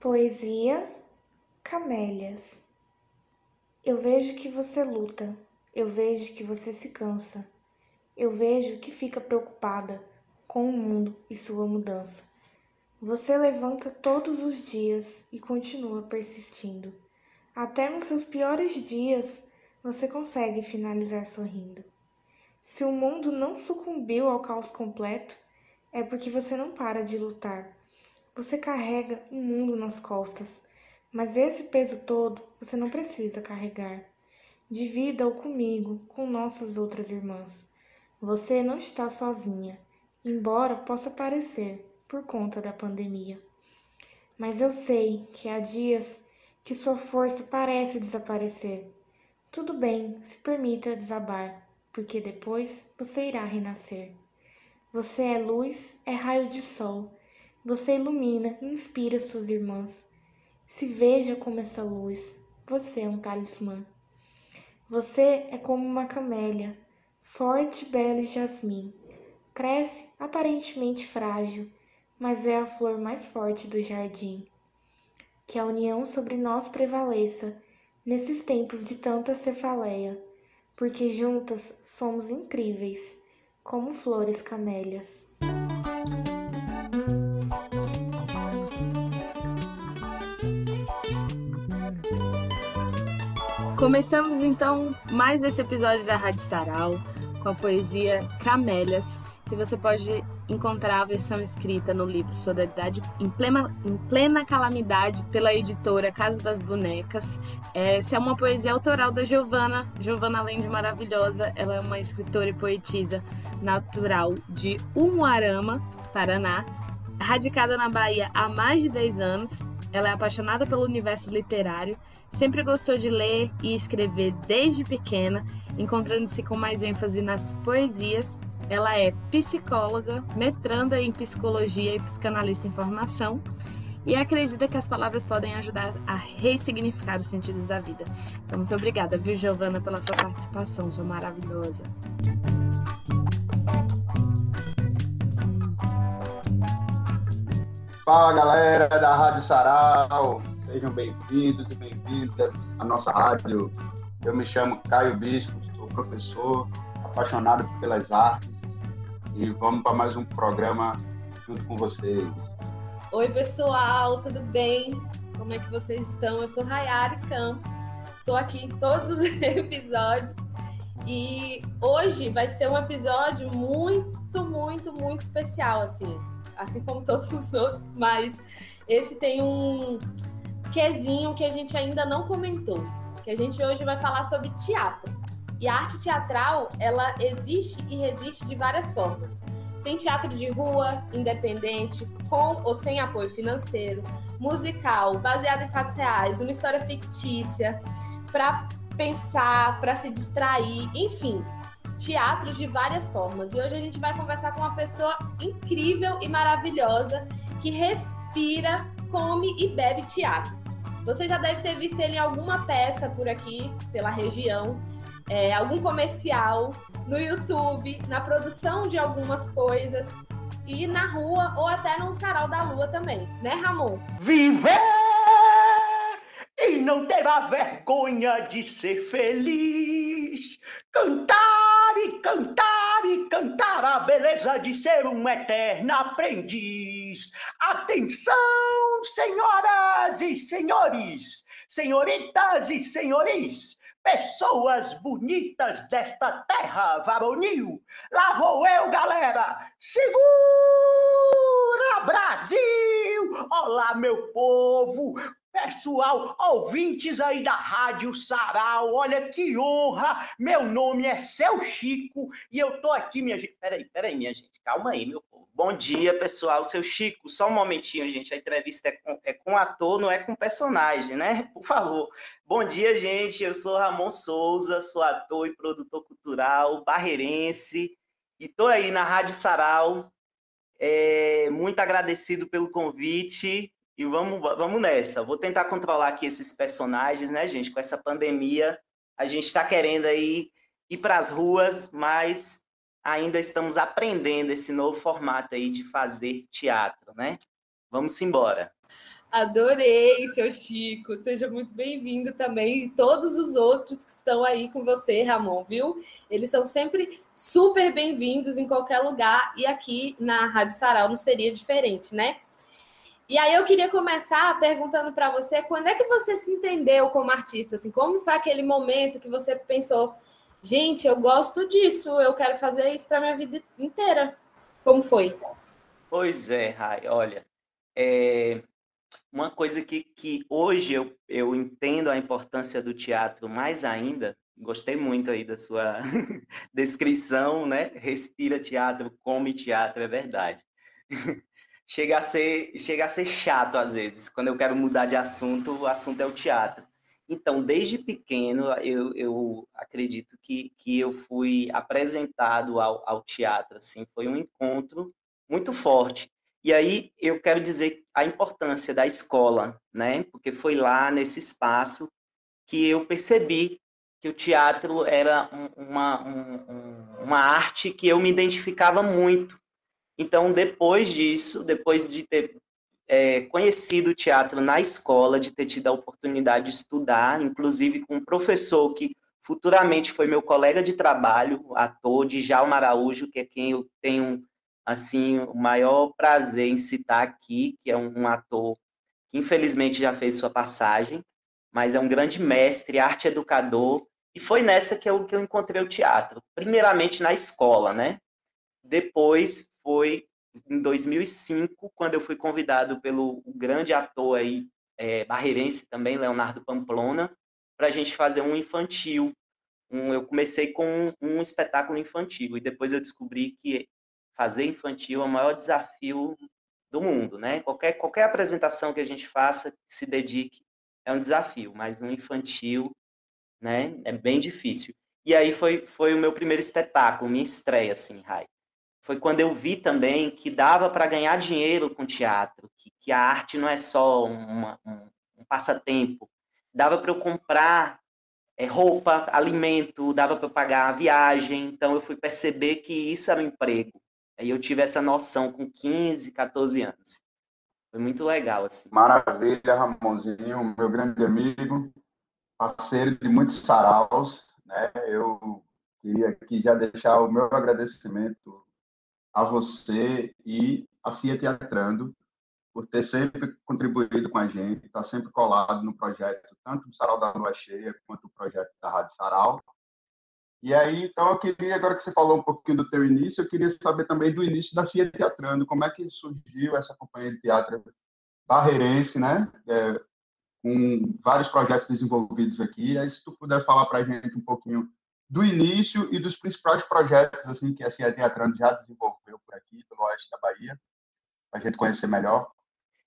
Poesia Camélias Eu vejo que você luta, eu vejo que você se cansa, eu vejo que fica preocupada com o mundo e sua mudança. Você levanta todos os dias e continua persistindo. Até nos seus piores dias você consegue finalizar sorrindo. Se o mundo não sucumbiu ao caos completo, é porque você não para de lutar você carrega um mundo nas costas, mas esse peso todo você não precisa carregar. Divida-o comigo, com nossas outras irmãs. Você não está sozinha, embora possa parecer por conta da pandemia. Mas eu sei que há dias que sua força parece desaparecer. Tudo bem, se permita desabar, porque depois você irá renascer. Você é luz, é raio de sol você ilumina e inspira suas irmãs. Se veja como essa luz. Você é um talismã. Você é como uma camélia, forte, bela e jasmim. Cresce aparentemente frágil, mas é a flor mais forte do jardim. Que a união sobre nós prevaleça nesses tempos de tanta cefaleia, porque juntas somos incríveis, como flores camélias. Começamos então mais esse episódio da Rádio Sarau com a poesia Camélias, que você pode encontrar a versão escrita no livro Solidariedade em Plena, em Plena Calamidade, pela editora Casa das Bonecas. Essa é uma poesia autoral da Giovana. Giovana, além de maravilhosa, ela é uma escritora e poetisa natural de Umuarama, Paraná, radicada na Bahia há mais de 10 anos. Ela é apaixonada pelo universo literário Sempre gostou de ler e escrever desde pequena, encontrando-se com mais ênfase nas poesias. Ela é psicóloga, mestranda em psicologia e psicanalista em formação e acredita que as palavras podem ajudar a ressignificar os sentidos da vida. Então, muito obrigada, viu, Giovana, pela sua participação, sou maravilhosa. Fala galera da Rádio Sarau, Sejam bem-vindos e bem-vindas à nossa rádio. Eu me chamo Caio Bispo, sou professor, apaixonado pelas artes e vamos para mais um programa junto com vocês. Oi, pessoal, tudo bem? Como é que vocês estão? Eu sou Rayari Campos, estou aqui em todos os episódios e hoje vai ser um episódio muito, muito, muito especial, assim, assim como todos os outros, mas esse tem um, quezinho que a gente ainda não comentou, que a gente hoje vai falar sobre teatro. E a arte teatral, ela existe e resiste de várias formas. Tem teatro de rua, independente, com ou sem apoio financeiro, musical, baseado em fatos reais, uma história fictícia, para pensar, para se distrair, enfim, teatros de várias formas. E hoje a gente vai conversar com uma pessoa incrível e maravilhosa que respira, come e bebe teatro. Você já deve ter visto ele em alguma peça por aqui, pela região, é, algum comercial, no YouTube, na produção de algumas coisas e na rua ou até num sarau da lua também, né, Ramon? Viver e não ter a vergonha de ser feliz, cantar e cantar e cantar a beleza de ser um eterno aprendiz. Atenção, senhoras e senhores, senhoritas e senhores, pessoas bonitas desta terra varonil. Lá vou eu, galera. Segura, Brasil! Olá, meu povo! Pessoal, ouvintes aí da Rádio Sarau, olha que honra! Meu nome é Seu Chico e eu tô aqui, minha gente. Peraí, peraí, minha gente, calma aí, meu povo. Bom dia, pessoal. Seu Chico, só um momentinho, gente. A entrevista é com, é com ator, não é com personagem, né? Por favor. Bom dia, gente. Eu sou Ramon Souza, sou ator e produtor cultural barreirense e tô aí na Rádio Sarau. É, muito agradecido pelo convite e vamos, vamos nessa. Vou tentar controlar aqui esses personagens, né, gente? Com essa pandemia, a gente está querendo aí ir para as ruas, mas ainda estamos aprendendo esse novo formato aí de fazer teatro, né? Vamos embora. Adorei, seu Chico. Seja muito bem-vindo também. E todos os outros que estão aí com você, Ramon, viu? Eles são sempre super bem-vindos em qualquer lugar. E aqui na Rádio Sarau não seria diferente, né? E aí eu queria começar perguntando para você, quando é que você se entendeu como artista? Assim, como foi aquele momento que você pensou, gente, eu gosto disso, eu quero fazer isso para minha vida inteira? Como foi? Pois é, Rai, olha, é, uma coisa que, que hoje eu, eu entendo a importância do teatro mais ainda, gostei muito aí da sua descrição, né? Respira teatro, come teatro, é verdade. chega, a ser, chega a ser chato às vezes. Quando eu quero mudar de assunto, o assunto é o teatro. Então, desde pequeno, eu, eu acredito que, que eu fui apresentado ao, ao teatro, assim, foi um encontro muito forte. E aí eu quero dizer a importância da escola, né? Porque foi lá nesse espaço que eu percebi que o teatro era uma, um, uma arte que eu me identificava muito. Então, depois disso, depois de ter é, conhecido o teatro na escola, de ter tido a oportunidade de estudar, inclusive com um professor que futuramente foi meu colega de trabalho, ator Djalma Araújo, que é quem eu tenho assim, o maior prazer em citar aqui, que é um, ator que infelizmente já fez sua passagem, mas é um grande mestre, arte educador, e foi nessa que eu, que eu encontrei o teatro. Primeiramente na escola, né? Depois foi em 2005, quando eu fui convidado pelo grande ator aí, é, barreirense também, Leonardo Pamplona, para a gente fazer um infantil. Um, eu comecei com um, um espetáculo infantil e depois eu descobri que fazer infantil é o maior desafio do mundo, né? Qualquer, qualquer apresentação que a gente faça, se dedique, é um desafio, mas um infantil, né, é bem difícil. E aí foi, foi o meu primeiro espetáculo, minha estreia, assim, Rai. Foi quando eu vi também que dava para ganhar dinheiro com teatro, que, que a arte não é só uma, um, um passatempo. Dava para eu comprar é, roupa, alimento, dava para eu pagar a viagem. Então eu fui perceber que isso era um emprego. Aí eu tive essa noção com 15, 14 anos. Foi muito legal, assim. Maravilha, Ramonzinho, meu grande amigo, parceiro de muitos saraus, né? Eu queria aqui já deixar o meu agradecimento a você e a Cia Teatrando por ter sempre contribuído com a gente, estar tá sempre colado no projeto, tanto do Sarau da Lua Cheia quanto o projeto da Rádio Sarau. E aí, então, eu queria, agora que você falou um pouquinho do teu início, eu queria saber também do início da Cia Teatrando, como é que surgiu essa companhia de teatro barreirense, né? É, com vários projetos desenvolvidos aqui. Aí, se tu puder falar para a gente um pouquinho do início e dos principais projetos assim que a Cia Teatrando já desenvolveu por aqui, pelo oeste da Bahia, para a gente conhecer melhor.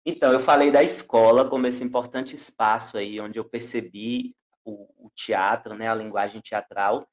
Então, eu falei da escola como esse importante espaço aí onde eu percebi o, o teatro, né, a linguagem teatral,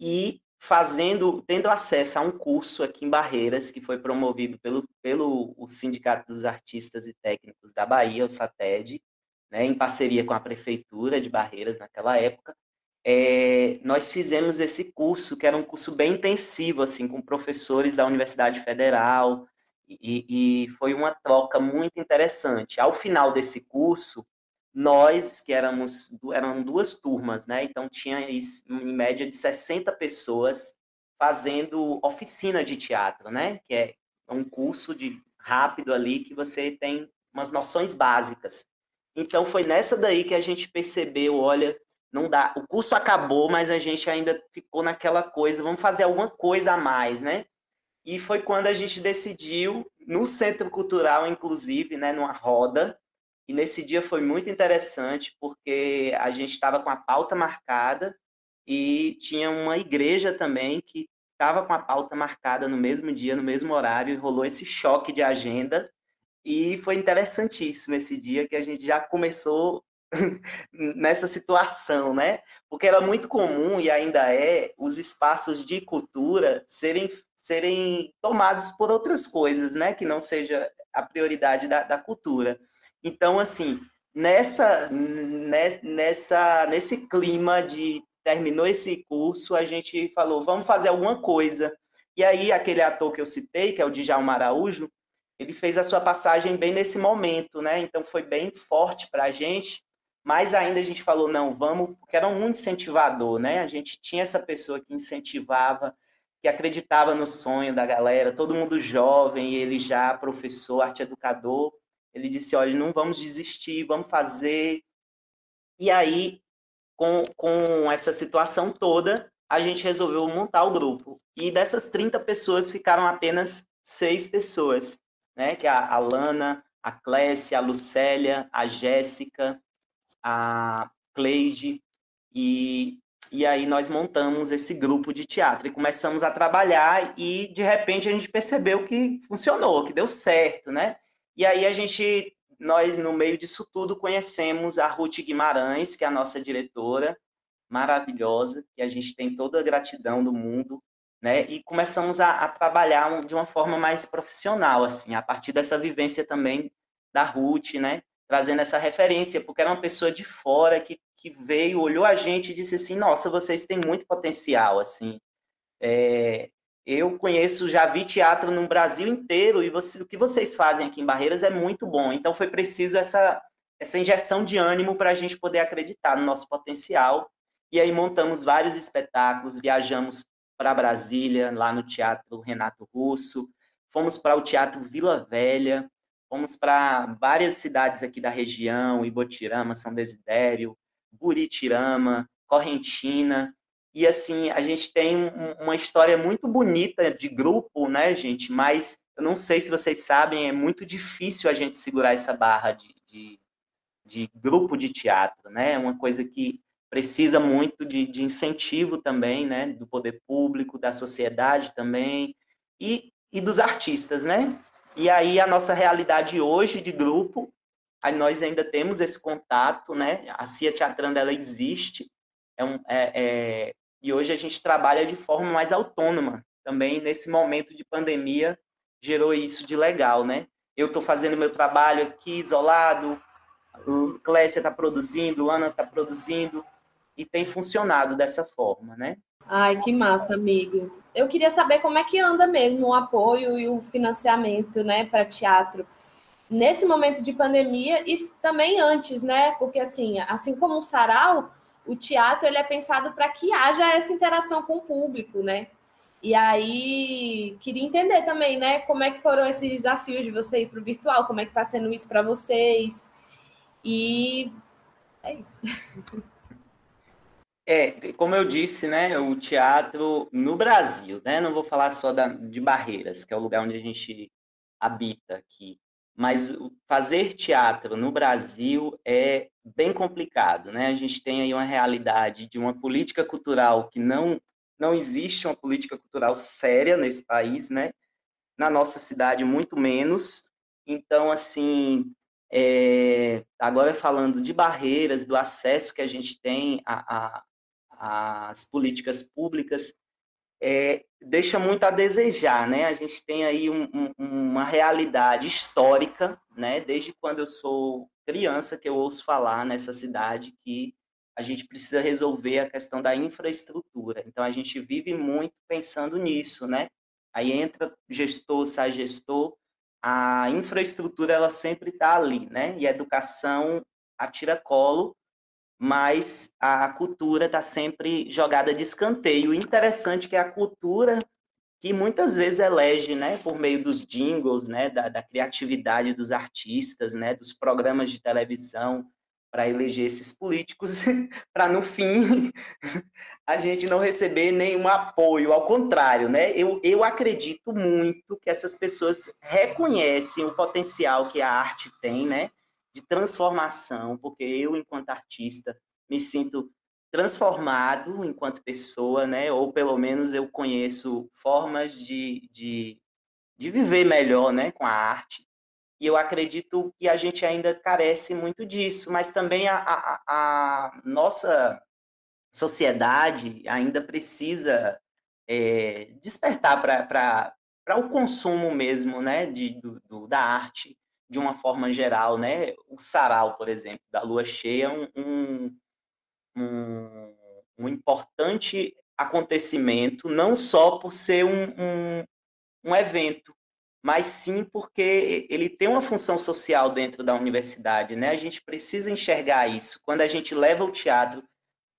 e fazendo, tendo acesso a um curso aqui em Barreiras, que foi promovido pelo, pelo o Sindicato dos Artistas e Técnicos da Bahia, o SATED, né, em parceria com a Prefeitura de Barreiras naquela época, é, nós fizemos esse curso, que era um curso bem intensivo, assim, com professores da Universidade Federal, e, e foi uma troca muito interessante. Ao final desse curso, nós, que éramos, eram duas turmas, né? Então tinha em média de 60 pessoas fazendo oficina de teatro, né? Que é um curso de rápido ali que você tem umas noções básicas. Então foi nessa daí que a gente percebeu, olha, não dá, o curso acabou, mas a gente ainda ficou naquela coisa, vamos fazer alguma coisa a mais, né? E foi quando a gente decidiu, no Centro Cultural, inclusive, né, numa roda, e nesse dia foi muito interessante, porque a gente estava com a pauta marcada e tinha uma igreja também que estava com a pauta marcada no mesmo dia, no mesmo horário, e rolou esse choque de agenda. E foi interessantíssimo esse dia que a gente já começou nessa situação, né? Porque era muito comum e ainda é os espaços de cultura serem, serem tomados por outras coisas, né? Que não seja a prioridade da, da cultura. Então, assim, nessa, nessa, nesse clima de terminou esse curso, a gente falou, vamos fazer alguma coisa. E aí, aquele ator que eu citei, que é o Djalma Araújo, ele fez a sua passagem bem nesse momento, né? Então foi bem forte para a gente. Mas ainda a gente falou, não, vamos, porque era um incentivador, né? A gente tinha essa pessoa que incentivava, que acreditava no sonho da galera, todo mundo jovem, ele já professor, arte educador. Ele disse: olha, não vamos desistir, vamos fazer. E aí, com, com essa situação toda, a gente resolveu montar o grupo. E dessas 30 pessoas ficaram apenas seis pessoas, né? Que é a Alana, a Clécia, a Lucélia, a Jéssica, a Cleide, e, e aí nós montamos esse grupo de teatro e começamos a trabalhar e de repente a gente percebeu que funcionou, que deu certo, né? E aí a gente, nós no meio disso tudo conhecemos a Ruth Guimarães, que é a nossa diretora, maravilhosa, que a gente tem toda a gratidão do mundo, né? E começamos a, a trabalhar de uma forma mais profissional, assim, a partir dessa vivência também da Ruth, né? Trazendo essa referência, porque era uma pessoa de fora que, que veio, olhou a gente e disse assim, nossa, vocês têm muito potencial, assim. É, eu conheço, já vi teatro no Brasil inteiro e você, o que vocês fazem aqui em Barreiras é muito bom. Então foi preciso essa, essa injeção de ânimo para a gente poder acreditar no nosso potencial. E aí montamos vários espetáculos, viajamos para Brasília, lá no Teatro Renato Russo, fomos para o Teatro Vila Velha, fomos para várias cidades aqui da região, Ibotirama, São Desidério, Buritirama, Correntina, e assim, a gente tem um, uma história muito bonita de grupo, né, gente? Mas eu não sei se vocês sabem, é muito difícil a gente segurar essa barra de, de, de grupo de teatro, né? É uma coisa que precisa muito de, de, incentivo também, né? Do poder público, da sociedade também, e, e dos artistas, né? E aí a nossa realidade hoje de grupo, aí nós ainda temos esse contato, né? A Cia Teatranda, ela existe, é, um, é, é, e hoje a gente trabalha de forma mais autônoma. Também nesse momento de pandemia gerou isso de legal, né? Eu estou fazendo meu trabalho aqui isolado, o Clécia está produzindo, Lana está produzindo e tem funcionado dessa forma, né? Ai, que massa, amigo. Eu queria saber como é que anda mesmo o apoio e o financiamento, né, para teatro nesse momento de pandemia e também antes, né? Porque assim, assim como o sarau, o teatro ele é pensado para que haja essa interação com o público, né? E aí queria entender também, né, como é que foram esses desafios de você ir para o virtual, como é que está sendo isso para vocês? E é isso. É, como eu disse, né, o teatro no Brasil, né, não vou falar só da, de Barreiras, que é o lugar onde a gente habita aqui, mas fazer teatro no Brasil é bem complicado, né? A gente tem aí uma realidade de uma política cultural que não não existe uma política cultural séria nesse país, né? Na nossa cidade muito menos. Então, assim, é, agora falando de barreiras, do acesso que a gente tem às políticas públicas, é, deixa muito a desejar, né? A gente tem aí um, um, uma realidade histórica, né? Desde quando eu sou criança que eu ouço falar nessa cidade que a gente precisa resolver a questão da infraestrutura. Então a gente vive muito pensando nisso, né? Aí entra gestor, sai gestor, a infraestrutura ela sempre está ali, né? E a educação atira colo mas a cultura está sempre jogada de escanteio. O interessante é que a cultura que muitas vezes elege, né, por meio dos jingles, né, da, da criatividade dos artistas, né, dos programas de televisão, para eleger esses políticos, para no fim a gente não receber nenhum apoio. Ao contrário, né? Eu, eu acredito muito que essas pessoas reconhecem o potencial que a arte tem, né? De transformação, porque eu, enquanto artista, me sinto transformado enquanto pessoa, né? Ou pelo menos eu conheço formas de, de, de viver melhor, né? Com a arte. E eu acredito que a gente ainda carece muito disso, mas também a, a, a nossa sociedade ainda precisa é, despertar para o consumo mesmo, né? De, do, do, da arte de uma forma geral, né? O sarau, por exemplo, da lua cheia, é um, um, um importante acontecimento, não só por ser um, um, um evento, mas sim porque ele tem uma função social dentro da universidade, né? A gente precisa enxergar isso. Quando a gente leva o teatro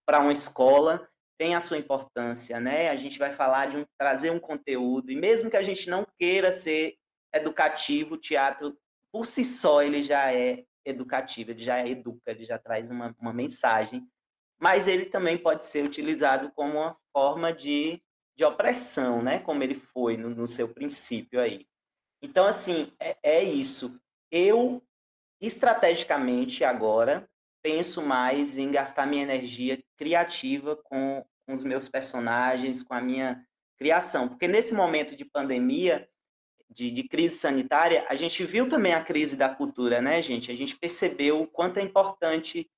para uma escola, tem a sua importância, né? A gente vai falar de um, trazer um conteúdo e mesmo que a gente não queira ser educativo, o teatro por si só ele já é educativo, ele já educa, ele já traz uma, uma mensagem, mas ele também pode ser utilizado como uma forma de, de opressão, né? Como ele foi no, no seu princípio aí. Então, assim, é, é isso. Eu, estrategicamente, agora, penso mais em gastar minha energia criativa com, com os meus personagens, com a minha criação. Porque nesse momento de pandemia, de, de, crise sanitária, a gente viu também a crise da cultura, né, gente? A gente percebeu o quanto é importante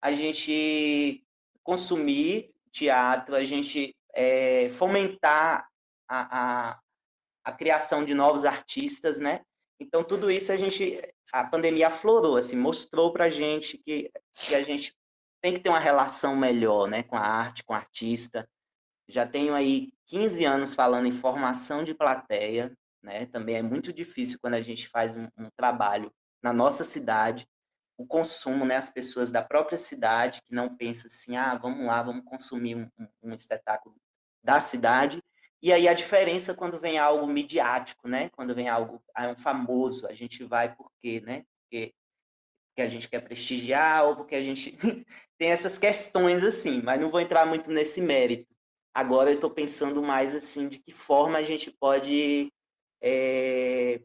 a gente consumir teatro, a gente é, fomentar a, a, a criação de novos artistas, né? Então, tudo isso a gente, a pandemia aflorou, assim, mostrou para a gente que, que a gente tem que ter uma relação melhor, né, com a arte, com o artista. Já tenho aí 15 anos falando em formação de plateia, né? Também é muito difícil quando a gente faz um, um trabalho na nossa cidade, o consumo, né? As pessoas da própria cidade que não pensam assim, ah, vamos lá, vamos consumir um, um, espetáculo da cidade, e aí a diferença quando vem algo midiático, né? Quando vem algo, ah, um famoso, a gente vai porque, né? Porque, porque a gente quer prestigiar ou porque a gente tem essas questões assim, mas não vou entrar muito nesse mérito. Agora eu estou pensando mais assim de que forma a gente pode é,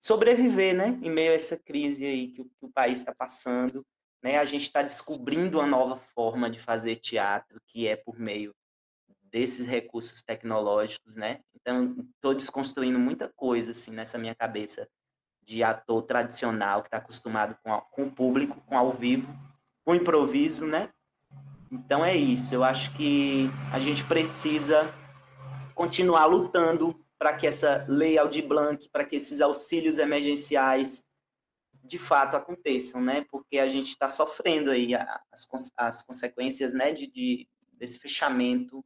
sobreviver, né? Em meio a essa crise aí que o, que o país está passando, né? A gente está descobrindo uma nova forma de fazer teatro, que é por meio desses recursos tecnológicos, né? Então, estou desconstruindo muita coisa, assim, nessa minha cabeça de ator tradicional, que está acostumado com, a, com o público, com ao vivo, com improviso, né? Então, é isso. Eu acho que a gente precisa continuar lutando para que essa lei Aldir Blanc, para que esses auxílios emergenciais de fato aconteçam, né? Porque a gente está sofrendo aí as, as consequências, né, de, de, desse fechamento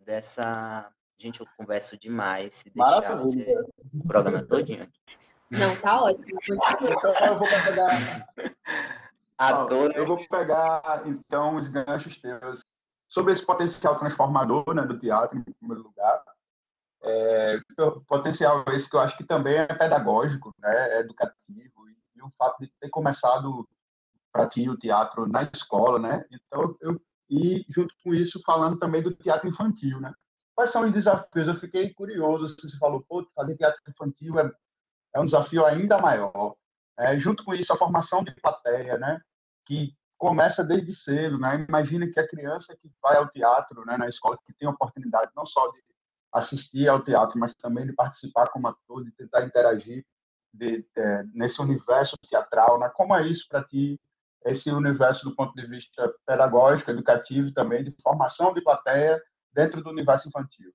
dessa. Gente, eu converso demais. Se deixar você... o programa todinho aqui. Não, tá ótimo. Eu vou pegar. Adoro. Eu vou pegar, então, os ganchos teus sobre esse potencial transformador né, do teatro, em primeiro lugar. É, potencial esse que eu acho que também é pedagógico, né, é educativo, e, e, o fato de ter começado para ti o teatro na escola, né? Então, eu e, junto com isso, falando também do teatro infantil, né? Quais são os desafios? Eu fiquei curioso, você falou, pô, fazer teatro infantil é, é um desafio ainda maior. É, junto com isso, a formação de plateia, né? Que começa desde cedo, né? Imagina que a criança que vai ao teatro, né, na escola, que tem a oportunidade não só de assistir ao teatro, mas também de participar como ator, de tentar interagir de, é, nesse universo teatral, né? Como é isso para ti esse universo do ponto de vista pedagógico, educativo e também de formação de plateia dentro do universo infantil.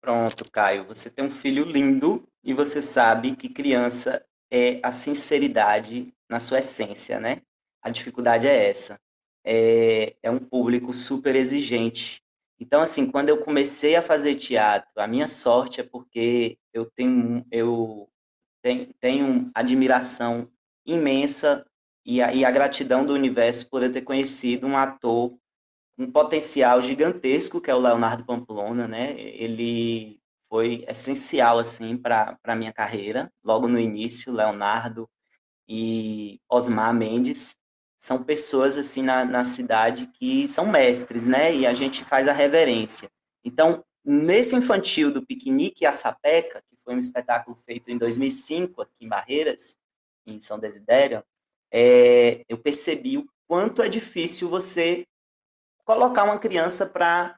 Pronto, Caio, você tem um filho lindo e você sabe que criança é a sinceridade na sua essência, né? A dificuldade é essa. É, é um público super exigente. Então, assim, quando eu comecei a fazer teatro, a minha sorte é porque eu tenho, eu tenho, tenho admiração imensa e a, e a gratidão do universo por eu ter conhecido um ator um potencial gigantesco que é o Leonardo Pamplona, né? Ele foi essencial assim para a minha carreira. Logo no início, Leonardo e Osmar Mendes são pessoas assim na, na cidade que são mestres, né? E a gente faz a reverência. Então, nesse infantil do Piquenique a Sapeca, que foi um espetáculo feito em 2005 aqui em Barreiras, em São Desidério, é, eu percebi o quanto é difícil você colocar uma criança para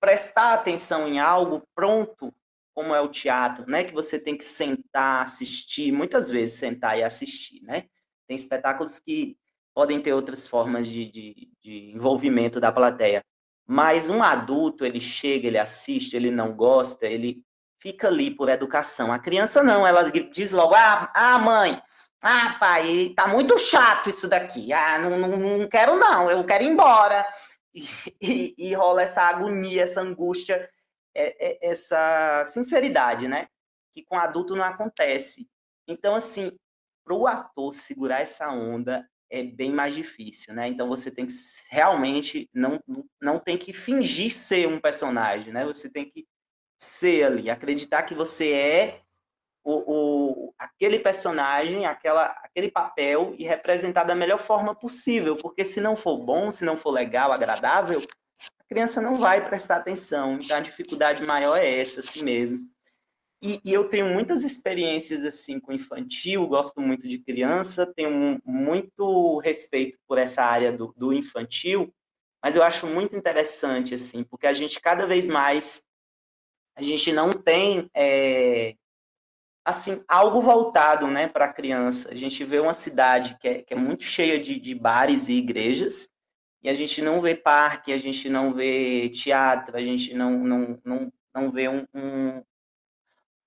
prestar atenção em algo pronto, como é o teatro, né? Que você tem que sentar, assistir, muitas vezes sentar e assistir, né? Tem espetáculos que podem ter outras formas de, de, de envolvimento da plateia. Mas um adulto, ele chega, ele assiste, ele não gosta, ele fica ali por educação. A criança não, ela diz logo: ah, ah mãe, ah, pai, tá muito chato isso daqui. Ah, não, não, não quero não, eu quero ir embora. E, e, e rola essa agonia, essa angústia, é, é, essa sinceridade, né? que com adulto não acontece. Então, assim, para o ator segurar essa onda é bem mais difícil, né? Então você tem que realmente não não tem que fingir ser um personagem, né? Você tem que ser ali, acreditar que você é o, o aquele personagem, aquela aquele papel e representar da melhor forma possível, porque se não for bom, se não for legal, agradável, a criança não vai prestar atenção. Então a dificuldade maior é essa, assim mesmo. E, e, eu tenho muitas experiências assim com infantil, gosto muito de criança, tenho muito respeito por essa área do, do infantil, mas eu acho muito interessante assim, porque a gente cada vez mais a gente não tem é, assim algo voltado, né, para a criança. A gente vê uma cidade que é, que é muito cheia de, de bares e igrejas e a gente não vê parque, a gente não vê teatro, a gente não não, não, não vê um, um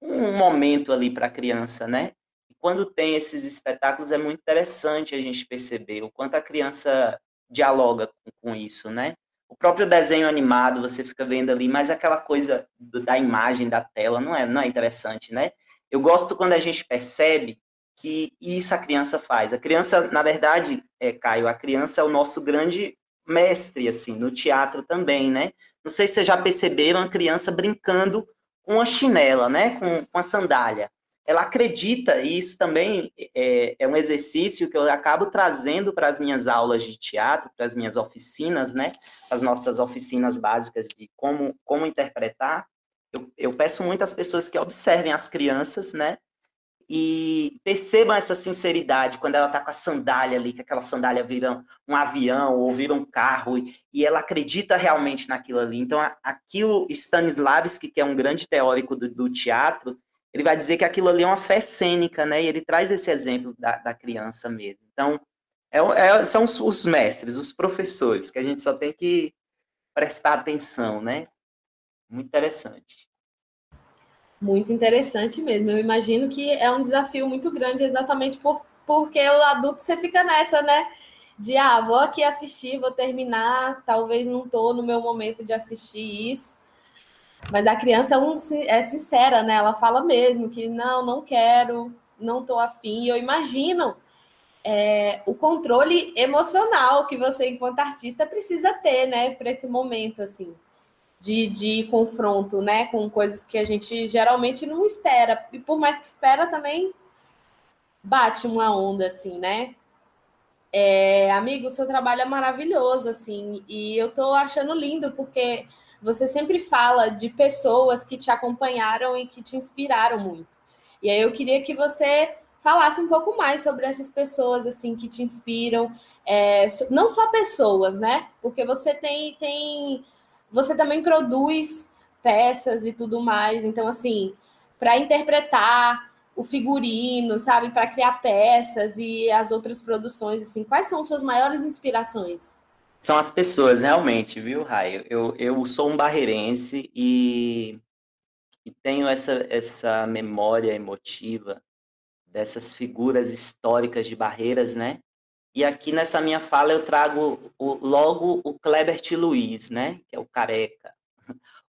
um momento ali para a criança, né? E quando tem esses espetáculos é muito interessante a gente perceber o quanto a criança dialoga com, com isso, né? O próprio desenho animado, você fica vendo ali, mas aquela coisa do, da imagem, da tela, não é, não é interessante, né? Eu gosto quando a gente percebe que isso a criança faz. A criança, na verdade, é, Caio, a criança é o nosso grande mestre, assim, no teatro também, né? Não sei se vocês já perceberam a criança brincando com a chinela, né, com, com a sandália. Ela acredita, e isso também é, é um exercício que eu acabo trazendo para as minhas aulas de teatro, para as minhas oficinas, né, as nossas oficinas básicas de como, como interpretar. Eu, eu peço muito às pessoas que observem as crianças, né, e percebam essa sinceridade quando ela está com a sandália ali, que aquela sandália vira um avião ou vira um carro, e, ela acredita realmente naquilo ali. Então, aquilo, Stanislavski, que é um grande teórico do, do, teatro, ele vai dizer que aquilo ali é uma fé cênica, né? E ele traz esse exemplo da, da criança mesmo. Então, é, é, são os, os mestres, os professores, que a gente só tem que prestar atenção, né? Muito interessante. Muito interessante mesmo. Eu imagino que é um desafio muito grande, exatamente por, porque o adulto você fica nessa, né? De ah, vou aqui assistir, vou terminar, talvez não estou no meu momento de assistir isso. Mas a criança é, um, é sincera, né? Ela fala mesmo que não, não quero, não estou afim. E eu imagino é, o controle emocional que você, enquanto artista, precisa ter, né, para esse momento, assim de, de confronto, né, com coisas que a gente geralmente não espera. E por mais que espera, também bate uma onda, assim, né? É, amigo, seu trabalho é maravilhoso, assim, e eu tô achando lindo, porque você sempre fala de pessoas que te acompanharam e que te inspiraram muito. E aí eu queria que você falasse um pouco mais sobre essas pessoas, assim, que te inspiram, é, não só pessoas, né? Porque você tem, tem você também produz peças e tudo mais. Então, assim, para interpretar o figurino, sabe, para criar peças e as outras produções, assim, quais são suas maiores inspirações? São as pessoas, realmente, viu, Raio? Eu, eu sou um barreirense e, e tenho essa, essa memória emotiva dessas figuras históricas de barreiras, né? E aqui nessa minha fala eu trago o, logo o Kleber T. Luiz, né? Que é o careca,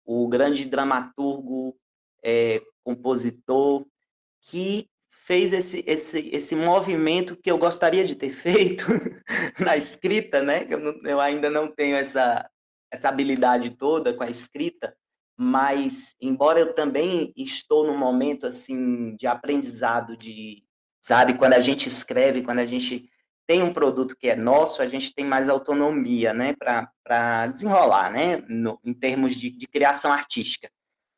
o grande dramaturgo, é, compositor, que fez esse, esse, esse movimento que eu gostaria de ter feito na escrita, né? Eu, não, eu ainda não tenho essa, essa habilidade toda com a escrita, mas embora eu também estou num momento assim de aprendizado de sabe quando a gente escreve quando a gente tem um produto que é nosso, a gente tem mais autonomia, né, para desenrolar, né, no, em termos de, de, criação artística.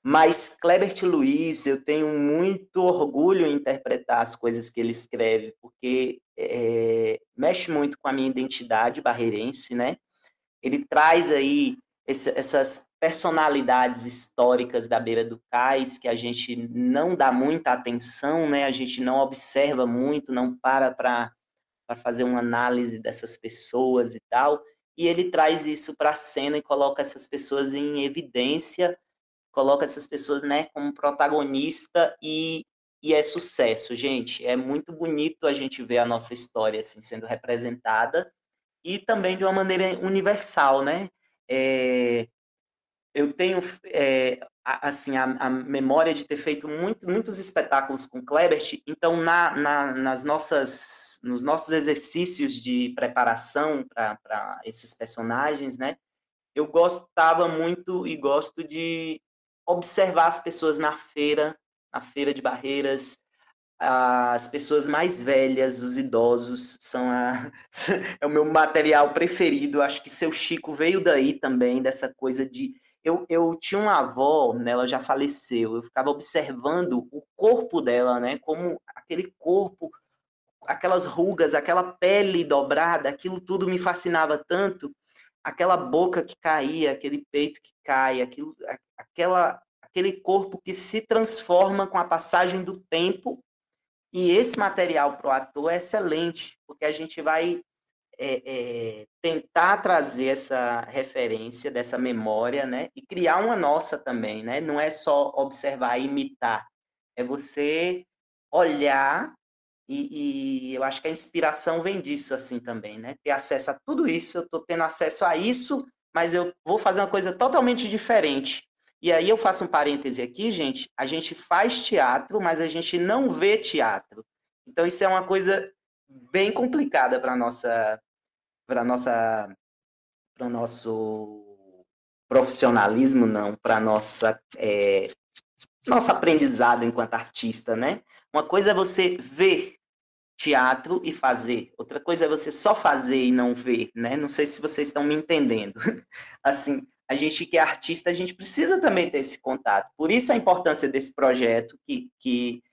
Mas Kleber Luiz, eu tenho muito orgulho em interpretar as coisas que ele escreve, porque é, mexe muito com a minha identidade barreirense, né? Ele traz aí esse, essas personalidades históricas da beira do cais que a gente não dá muita atenção, né? A gente não observa muito, não para para para fazer uma análise dessas pessoas e tal. E ele traz isso para a cena e coloca essas pessoas em evidência, coloca essas pessoas né, como protagonista e, e é sucesso, gente. É muito bonito a gente ver a nossa história assim, sendo representada e também de uma maneira universal, né? É, eu tenho é, assim a, a, memória de ter feito muito, muitos espetáculos com Klebert, então na, na, nas nossas nos nossos exercícios de preparação para esses personagens, né, eu gostava muito e gosto de observar as pessoas na feira, na feira de Barreiras, as pessoas mais velhas, os idosos, são a, é o meu material preferido. Acho que seu Chico veio daí também, dessa coisa de eu, eu tinha uma avó, né, ela já faleceu, eu ficava observando o corpo dela, né, como aquele corpo, aquelas rugas, aquela pele dobrada, aquilo tudo me fascinava tanto, aquela boca que caía, aquele peito que cai, aquilo, aquela, aquele corpo que se transforma com a passagem do tempo, e esse material para o ator é excelente, porque a gente vai é, é, tentar trazer essa referência dessa memória, né? E criar uma nossa também, né? Não é só observar e imitar, é você olhar e, e, eu acho que a inspiração vem disso assim também, né? Ter acesso a tudo isso, eu estou tendo acesso a isso, mas eu vou fazer uma coisa totalmente diferente. E aí eu faço um parêntese aqui, gente. A gente faz teatro, mas a gente não vê teatro. Então isso é uma coisa bem complicada para nossa para nossa para o nosso profissionalismo não para nossa é, nosso aprendizado enquanto artista né? Uma coisa é você ver teatro e fazer outra coisa é você só fazer e não ver né? Não sei se vocês estão me entendendo. Assim a gente que é artista a gente precisa também ter esse contato. Por isso a importância desse projeto que, que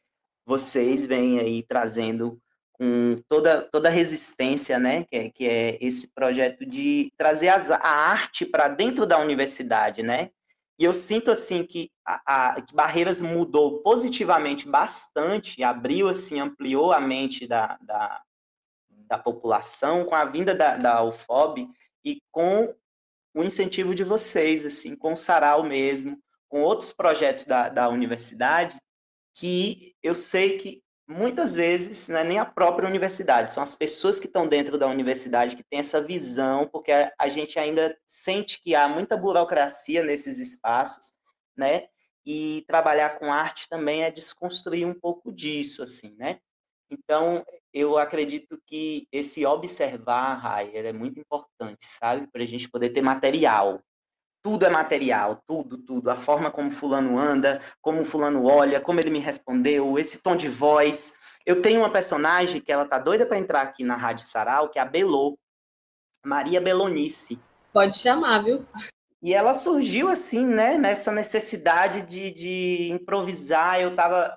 vocês vêm aí trazendo com toda, toda a resistência, né, que é, que é esse projeto de trazer as, a arte para dentro da universidade, né, e eu sinto, assim, que, a, a, que Barreiras mudou positivamente bastante, abriu, assim, ampliou a mente da, da, da população com a vinda da, da UFOB e com o incentivo de vocês, assim, com o Sarau mesmo, com outros projetos da, da universidade, que eu sei que muitas vezes não é nem a própria universidade, são as pessoas que estão dentro da universidade que têm essa visão, porque a, gente ainda sente que há muita burocracia nesses espaços, né? E trabalhar com arte também é desconstruir um pouco disso, assim, né? Então, eu acredito que esse observar, Raier, é muito importante, sabe? Para a gente poder ter material, tudo é material, tudo, tudo. A forma como fulano anda, como fulano olha, como ele me respondeu, esse tom de voz. Eu tenho uma personagem que ela tá doida para entrar aqui na Rádio Sarau, que é a Belô, Maria Belonice. Pode chamar, viu? E ela surgiu assim, né, nessa necessidade de, de improvisar. Eu estava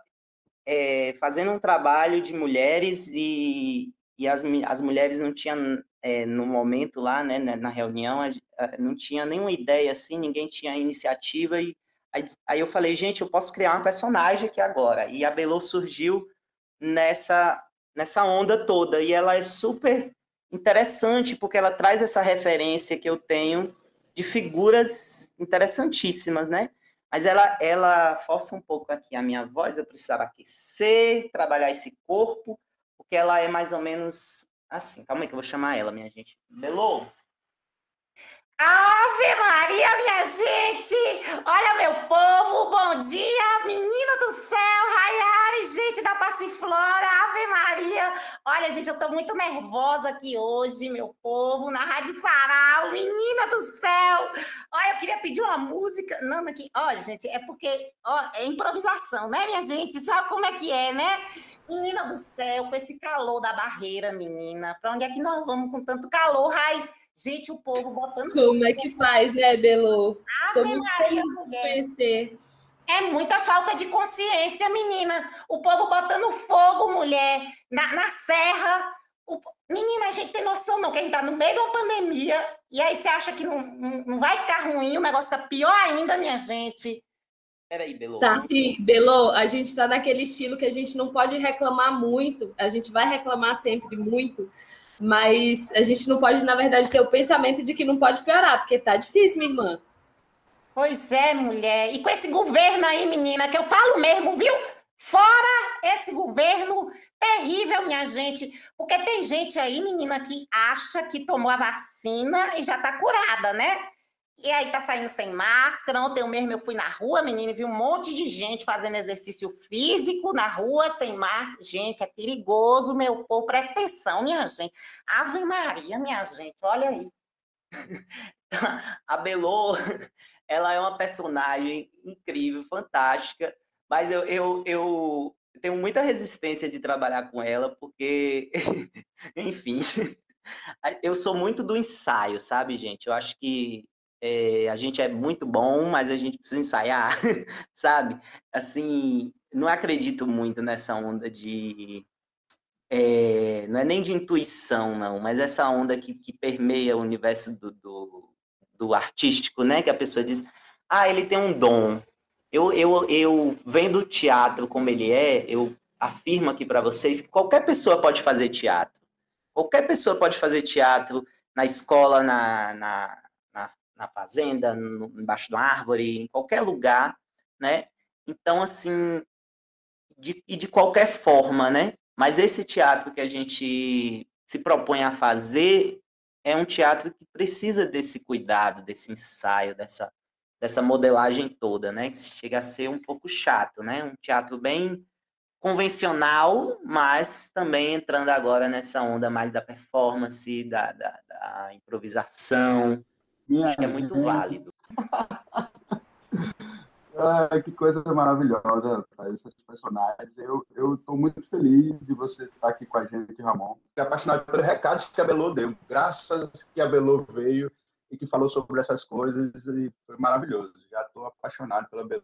é, fazendo um trabalho de mulheres e, e as, as mulheres não tinham é, no momento lá, né, né na reunião, não tinha nenhuma ideia assim, ninguém tinha iniciativa e aí, aí, eu falei, gente, eu posso criar um personagem aqui agora. E a Belô surgiu nessa nessa onda toda e ela é super interessante porque ela traz essa referência que eu tenho de figuras interessantíssimas, né? Mas ela ela força um pouco aqui a minha voz, eu precisava aquecer, trabalhar esse corpo, porque ela é mais ou menos assim. Calma aí que eu vou chamar ela, minha gente. Belô? Ave Maria, minha gente! Olha, meu povo, bom dia! Menina do céu, Rayari, gente da Passiflora, Ave Maria! Olha, gente, eu tô muito nervosa aqui hoje, meu povo, na Rádio Sarau, menina do céu! Olha, eu queria pedir uma música. Não, aqui, olha, gente, é porque ó, é improvisação, né, minha gente? Sabe como é que é, né? Menina do céu, com esse calor da barreira, menina, pra onde é que nós vamos com tanto calor, Rai? Gente, o povo botando. Como é que faz, né, Belo? Tô muito feliz de conhecer. É muita falta de consciência, menina. O povo botando fogo, mulher, na, na serra. O... Menina, a gente tem noção não, que a gente tá no meio de uma pandemia, e aí você acha que não, não, não vai ficar ruim, o negócio tá pior ainda, minha gente. Peraí, Belo. Tá, sim, Belo, a gente tá naquele estilo que a gente não pode reclamar muito, a gente vai reclamar sempre muito, mas a gente não pode, na verdade, ter o pensamento de que não pode piorar, porque tá difícil, minha irmã. Pois é, mulher. E com esse governo aí, menina, que eu falo mesmo, viu? Fora esse governo terrível, minha gente. Porque tem gente aí, menina, que acha que tomou a vacina e já tá curada, né? E aí tá saindo sem máscara. Ontem mesmo eu fui na rua, menina, e vi um monte de gente fazendo exercício físico na rua sem máscara. Gente, é perigoso, meu povo. Presta atenção, minha gente. Ave Maria, minha gente, olha aí. a Belô, ela é uma personagem incrível, fantástica, mas eu, eu, eu tenho muita resistência de trabalhar com ela, porque, enfim, eu sou muito do ensaio, sabe, gente? Eu acho que é, a gente é muito bom, mas a gente precisa ensaiar, sabe? Assim, não acredito muito nessa onda de. É, não é nem de intuição, não, mas essa onda que, que permeia o universo do, do, do, artístico, né? Que a pessoa diz, ah, ele tem um dom. Eu, eu, eu vendo o teatro como ele é, eu afirmo aqui para vocês que qualquer pessoa pode fazer teatro. Qualquer pessoa pode fazer teatro na escola, na, na na fazenda, no, embaixo de uma árvore, em qualquer lugar, né? Então, assim, de, e de qualquer forma, né? Mas esse teatro que a gente se propõe a fazer é um teatro que precisa desse cuidado, desse ensaio, dessa, dessa modelagem toda, né? Que chega a ser um pouco chato, né? Um teatro bem convencional, mas também entrando agora nessa onda mais da performance, da, da, da improvisação, minha Acho que é muito gente. válido. Ai, que coisa maravilhosa, esses personagens. Eu estou muito feliz de você estar aqui com a gente, Ramon. Fiquei apaixonado pelo recado que a Belô deu. Graças que a Belô veio e que falou sobre essas coisas e foi maravilhoso. Já estou apaixonado pela Belô.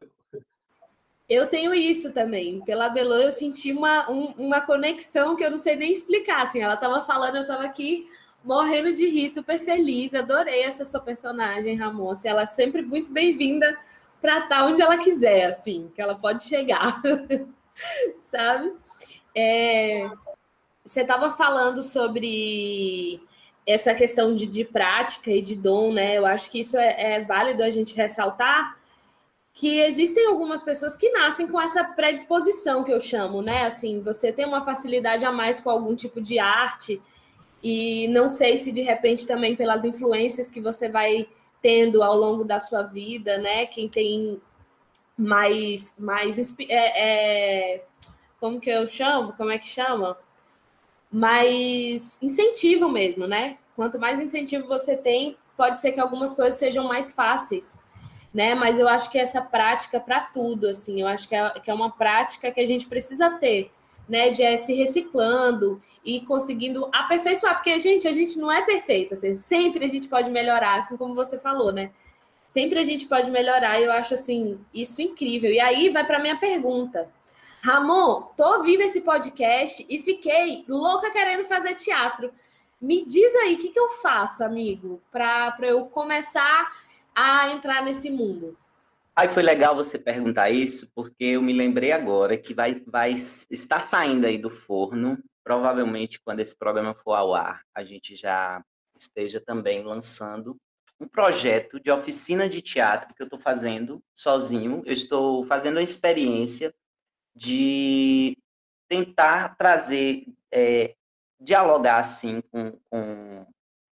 Eu tenho isso também. Pela Belô eu senti uma, um, uma conexão que eu não sei nem explicar. Assim, ela estava falando, eu estava aqui morrendo de rir, super feliz. Adorei essa sua personagem, Ramon. Assim, ela é sempre muito bem-vinda para estar onde ela quiser, assim, que ela pode chegar, sabe? É, você estava falando sobre essa questão de, de, prática e de dom, né? Eu acho que isso é, é válido a gente ressaltar que existem algumas pessoas que nascem com essa predisposição que eu chamo, né? Assim, você tem uma facilidade a mais com algum tipo de arte e não sei se de repente também pelas influências que você vai tendo ao longo da sua vida, né? Quem tem mais, mais é, é, como que eu chamo? Como é que chama? Mais incentivo mesmo, né? Quanto mais incentivo você tem, pode ser que algumas coisas sejam mais fáceis, né? Mas eu acho que essa prática para tudo, assim, eu acho que é, que é uma prática que a gente precisa ter né, de é, se reciclando e conseguindo aperfeiçoar, porque, gente, a gente não é perfeito, assim, sempre a gente pode melhorar, assim como você falou, né? Sempre a gente pode melhorar, e eu acho, assim, isso incrível. E aí vai para minha pergunta. Ramon, tô ouvindo esse podcast e fiquei louca querendo fazer teatro. Me diz aí, o que, que eu faço, amigo, para eu começar a entrar nesse mundo? Aí foi legal você perguntar isso, porque eu me lembrei agora que vai, vai estar saindo aí do forno, provavelmente quando esse programa for ao ar, a gente já esteja também lançando um projeto de oficina de teatro que eu estou fazendo sozinho. Eu estou fazendo a experiência de tentar trazer, é, dialogar assim com, com,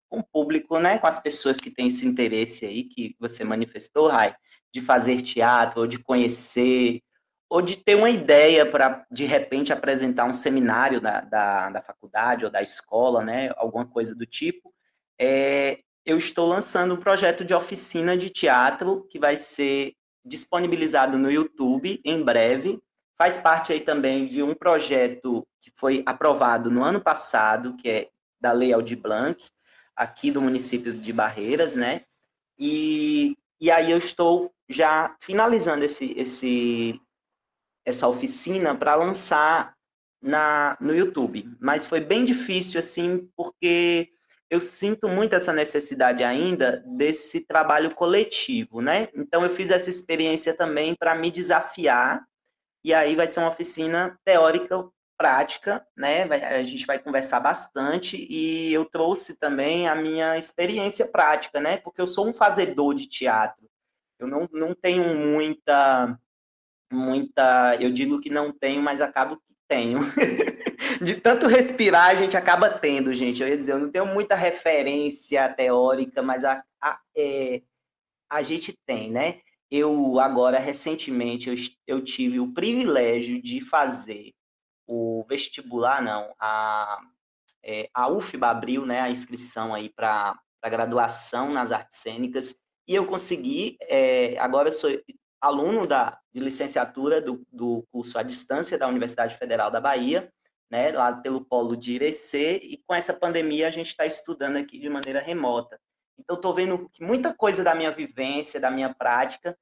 com o público, né, com as pessoas que têm esse interesse aí que você manifestou, Rai, de fazer teatro, ou de conhecer, ou de ter uma ideia para, de repente, apresentar um seminário da, da, da, faculdade ou da escola, né, alguma coisa do tipo, é, eu estou lançando um projeto de oficina de teatro que vai ser disponibilizado no YouTube em breve. Faz parte aí também de um projeto que foi aprovado no ano passado, que é da Lei Aldir Blanc, aqui do município de Barreiras, né? E, e aí eu estou já finalizando esse, esse, essa oficina para lançar na, no YouTube. Mas foi bem difícil, assim, porque eu sinto muito essa necessidade ainda desse trabalho coletivo, né? Então eu fiz essa experiência também para me desafiar, e aí vai ser uma oficina teórica prática, né? A gente vai conversar bastante e eu trouxe também a minha experiência prática, né? Porque eu sou um fazedor de teatro. Eu não, não tenho muita, muita, eu digo que não tenho, mas acabo que tenho. de tanto respirar, a gente acaba tendo, gente. Eu ia dizer, eu não tenho muita referência teórica, mas a, a, é, a gente tem, né? Eu agora recentemente eu, eu tive o privilégio de fazer o vestibular, não, a, é, a UFBA abriu né, a inscrição aí para a graduação nas artes cênicas e eu consegui, é, agora eu sou aluno da, de licenciatura do, do curso à distância da Universidade Federal da Bahia, né, lá pelo polo de Irecê, e com essa pandemia a gente está estudando aqui de maneira remota. Então, estou vendo que muita coisa da minha vivência, da minha prática,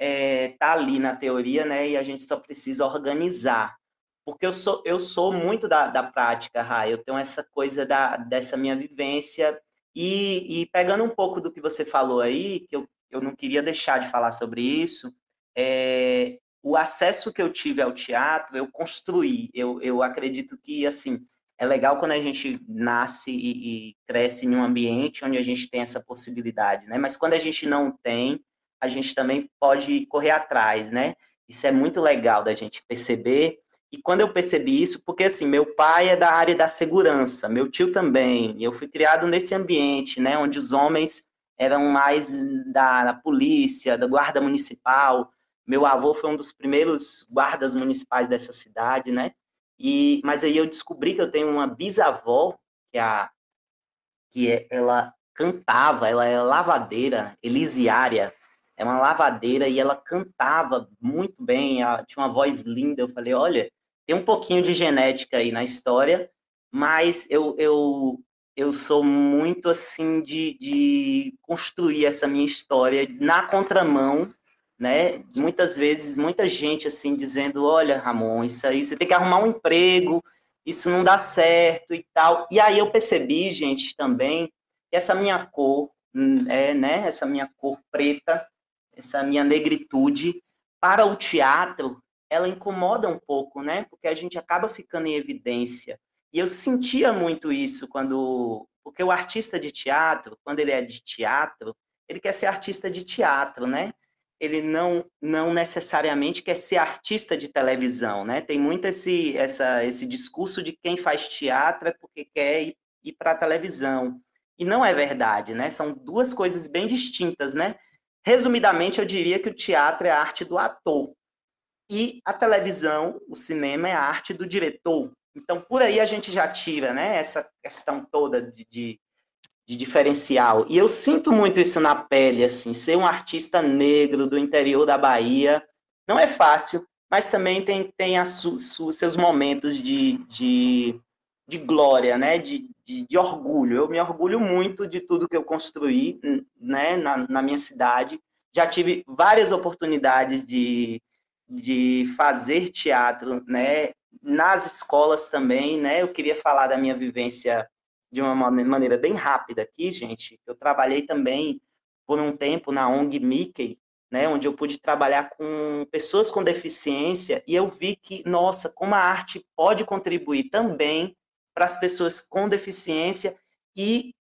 está é, tá ali na teoria, né, e a gente só precisa organizar porque eu sou, eu sou muito da, da prática, Ra, eu tenho essa coisa da, dessa minha vivência, e, e, pegando um pouco do que você falou aí, que eu, eu não queria deixar de falar sobre isso, é, o acesso que eu tive ao teatro, eu construí, eu, eu acredito que, assim, é legal quando a gente nasce e, e cresce em um ambiente onde a gente tem essa possibilidade, né? Mas quando a gente não tem, a gente também pode correr atrás, né? Isso é muito legal da gente perceber e quando eu percebi isso, porque assim, meu pai é da área da segurança, meu tio também, eu fui criado nesse ambiente, né, onde os homens eram mais da, da polícia, da guarda municipal. Meu avô foi um dos primeiros guardas municipais dessa cidade, né? E mas aí eu descobri que eu tenho uma bisavó que é a que é, ela cantava, ela é lavadeira, elisiária, é uma lavadeira e ela cantava muito bem, ela tinha uma voz linda. Eu falei, olha, tem um pouquinho de genética aí na história, mas eu, eu, eu sou muito assim de, de construir essa minha história na contramão, né? Muitas vezes, muita gente assim dizendo, olha, Ramon, isso aí, você tem que arrumar um emprego, isso não dá certo e tal. E aí eu percebi, gente, também, que essa minha cor, hum, é, né? Essa minha cor preta, essa minha negritude, para o teatro, ela incomoda um pouco, né? Porque a gente acaba ficando em evidência. E eu sentia muito isso quando. Porque o artista de teatro, quando ele é de teatro, ele quer ser artista de teatro, né? Ele não, não necessariamente quer ser artista de televisão, né? Tem muito esse, essa, esse discurso de quem faz teatro é porque quer ir, ir para a televisão. E não é verdade, né? São duas coisas bem distintas, né? Resumidamente, eu diria que o teatro é a arte do ator, e a televisão, o cinema é a arte do diretor. Então, por aí a gente já tira né, essa questão toda de, de, de diferencial. E eu sinto muito isso na pele, assim, ser um artista negro do interior da Bahia não é fácil, mas também tem, tem as su, seus momentos de, de, de glória, né, de, de, de, orgulho. Eu me orgulho muito de tudo que eu construí né, na, na minha cidade. Já tive várias oportunidades de de fazer teatro, né, nas escolas também, né, eu queria falar da minha vivência de uma maneira bem rápida aqui, gente, eu trabalhei também por um tempo na ONG Mickey, né, onde eu pude trabalhar com pessoas com deficiência e eu vi que, nossa, como a arte pode contribuir também para as pessoas com deficiência e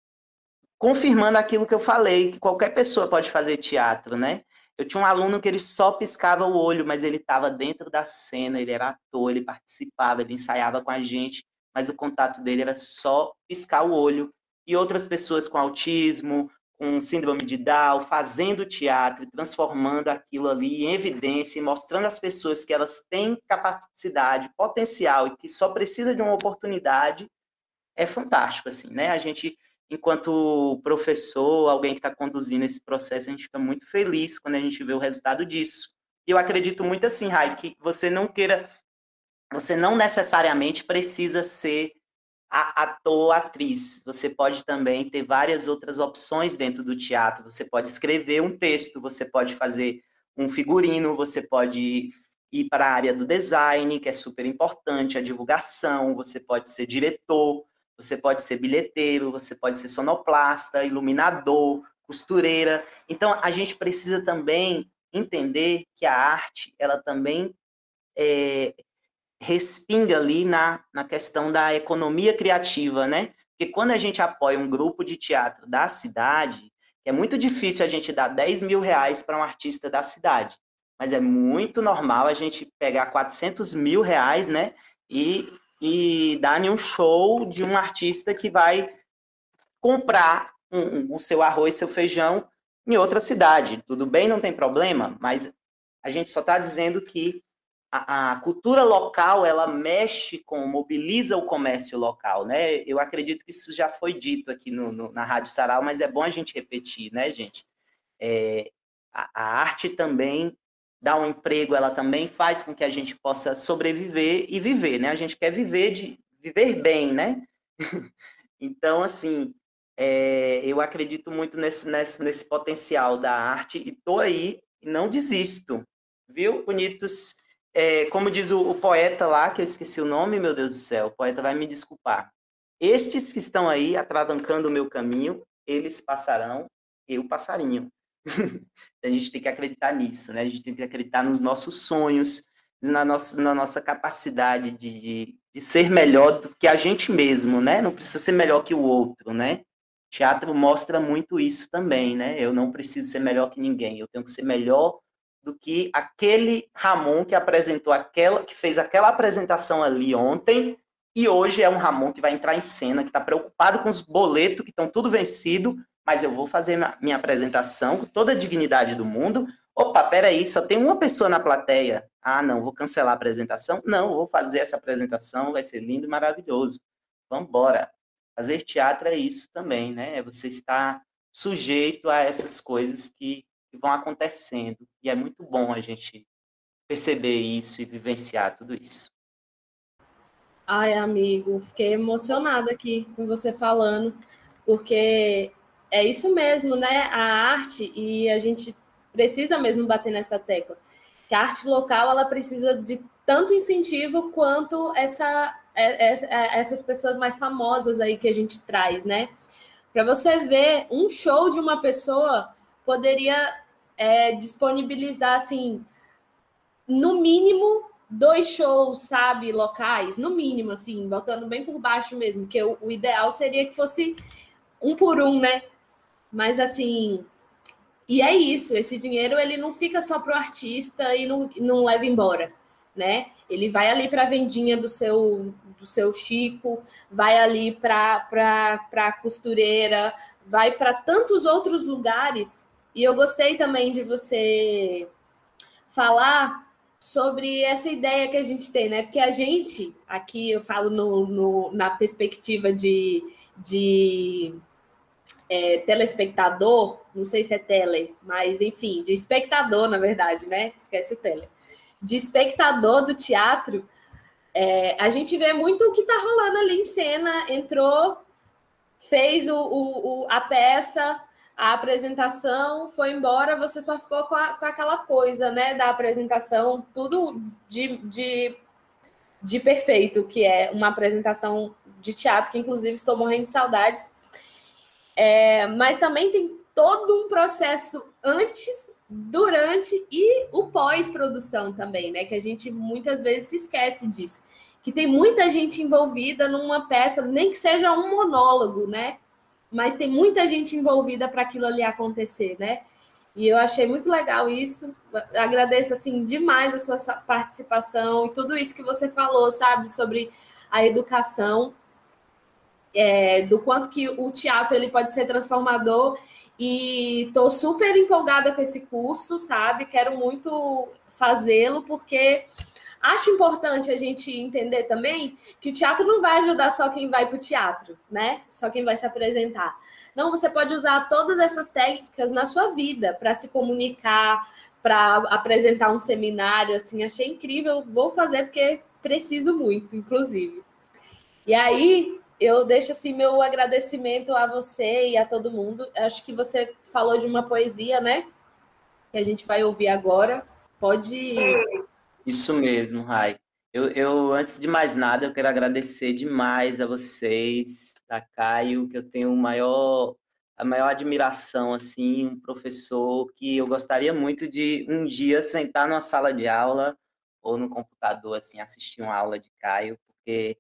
confirmando aquilo que eu falei, que qualquer pessoa pode fazer teatro, né? Eu tinha um aluno que ele só piscava o olho, mas ele estava dentro da cena, ele era ator, ele participava, ele ensaiava com a gente, mas o contato dele era só piscar o olho. E outras pessoas com autismo, com síndrome de Down, fazendo teatro, transformando aquilo ali em evidência e mostrando às pessoas que elas têm capacidade, potencial e que só precisa de uma oportunidade, é fantástico, assim, né? A gente enquanto professor, alguém que está conduzindo esse processo, a gente fica muito feliz quando a gente vê o resultado disso. E eu acredito muito assim, Rai, que você não queira, você não necessariamente precisa ser ator, atriz. Você pode também ter várias outras opções dentro do teatro. Você pode escrever um texto, você pode fazer um figurino, você pode ir para a área do design, que é super importante, a divulgação, você pode ser diretor, você pode ser bilheteiro, você pode ser sonoplasta, iluminador, costureira. Então, a gente precisa também entender que a arte, ela também é, respinga ali na, na questão da economia criativa, né? Porque quando a gente apoia um grupo de teatro da cidade, é muito difícil a gente dar 10 mil reais para um artista da cidade, mas é muito normal a gente pegar 400 mil reais, né? E e dar um show de um artista que vai comprar um, o seu arroz, seu feijão em outra cidade. Tudo bem, não tem problema, mas a gente só está dizendo que a, a, cultura local ela mexe com, mobiliza o comércio local, né? Eu acredito que isso já foi dito aqui no, no, na Rádio Sarau, mas é bom a gente repetir, né, gente? É, a, a arte também dá um emprego, ela também faz com que a gente possa sobreviver e viver, né? A gente quer viver de viver bem, né? então, assim, é, eu acredito muito nesse, nesse, nesse potencial da arte e tô aí e não desisto, viu, bonitos? É, como diz o, o, poeta lá, que eu esqueci o nome, meu Deus do céu, o poeta vai me desculpar. Estes que estão aí atravancando o meu caminho, eles passarão, eu passarinho. a gente tem que acreditar nisso, né? A gente tem que acreditar nos nossos sonhos, na nossa, na nossa capacidade de, de, de ser melhor do que a gente mesmo, né? Não precisa ser melhor que o outro, né? Teatro mostra muito isso também, né? Eu não preciso ser melhor que ninguém, eu tenho que ser melhor do que aquele Ramon que apresentou aquela, que fez aquela apresentação ali ontem, e hoje é um Ramon que vai entrar em cena, que está preocupado com os boletos que estão tudo vencido, mas eu vou fazer minha apresentação com toda a dignidade do mundo. Opa, peraí, só tem uma pessoa na plateia. Ah, não, vou cancelar a apresentação? Não, vou fazer essa apresentação, vai ser lindo e maravilhoso. Vamos embora. Fazer teatro é isso também, né? É você estar sujeito a essas coisas que que vão acontecendo. E é muito bom a gente perceber isso e vivenciar tudo isso. Ai, amigo, fiquei emocionada aqui com você falando, porque é isso mesmo, né? A arte, e a gente precisa mesmo bater nessa tecla, que a arte local ela precisa de tanto incentivo quanto essa, é, é, essas pessoas mais famosas aí que a gente traz, né? Para você ver um show de uma pessoa poderia é, disponibilizar, assim, no mínimo, dois shows, sabe, locais, no mínimo, assim, botando bem por baixo mesmo, que o, o ideal seria que fosse um por um, né? Mas, assim, e é isso, esse dinheiro ele não fica só para o artista e não, não leva embora, né? Ele vai ali para a vendinha do seu do seu Chico, vai ali para a costureira, vai para tantos outros lugares e eu gostei também de você falar sobre essa ideia que a gente tem, né? Porque a gente, aqui eu falo no, no na perspectiva de, de é, telespectador, não sei se é tele, mas enfim, de espectador, na verdade, né? Esquece o tele. De espectador do teatro, é, a gente vê muito o que está rolando ali em cena, entrou, fez o, o, o a peça, a apresentação foi embora, você só ficou com, a, com aquela coisa, né, da apresentação, tudo de, de, de perfeito, que é uma apresentação de teatro, que inclusive estou morrendo de saudades. É, mas também tem todo um processo antes, durante e o pós-produção também, né? Que a gente muitas vezes se esquece disso. Que tem muita gente envolvida numa peça, nem que seja um monólogo, né? mas tem muita gente envolvida para aquilo ali acontecer, né? E eu achei muito legal isso. Agradeço assim demais a sua participação e tudo isso que você falou, sabe, sobre a educação, é, do quanto que o teatro ele pode ser transformador. E estou super empolgada com esse curso, sabe? Quero muito fazê-lo porque Acho importante a gente entender também que o teatro não vai ajudar só quem vai para o teatro, né? Só quem vai se apresentar. Não, você pode usar todas essas técnicas na sua vida para se comunicar, para apresentar um seminário, assim, achei incrível, vou fazer porque preciso muito, inclusive. E aí, eu deixo assim meu agradecimento a você e a todo mundo. Acho que você falou de uma poesia, né? Que a gente vai ouvir agora. Pode isso mesmo, Rai. Eu, eu, antes de mais nada, eu quero agradecer demais a vocês, da Caio, que eu tenho maior, a maior admiração, assim, um professor que eu gostaria muito de um dia sentar numa sala de aula ou no computador, assim, assistir uma aula de Caio, porque,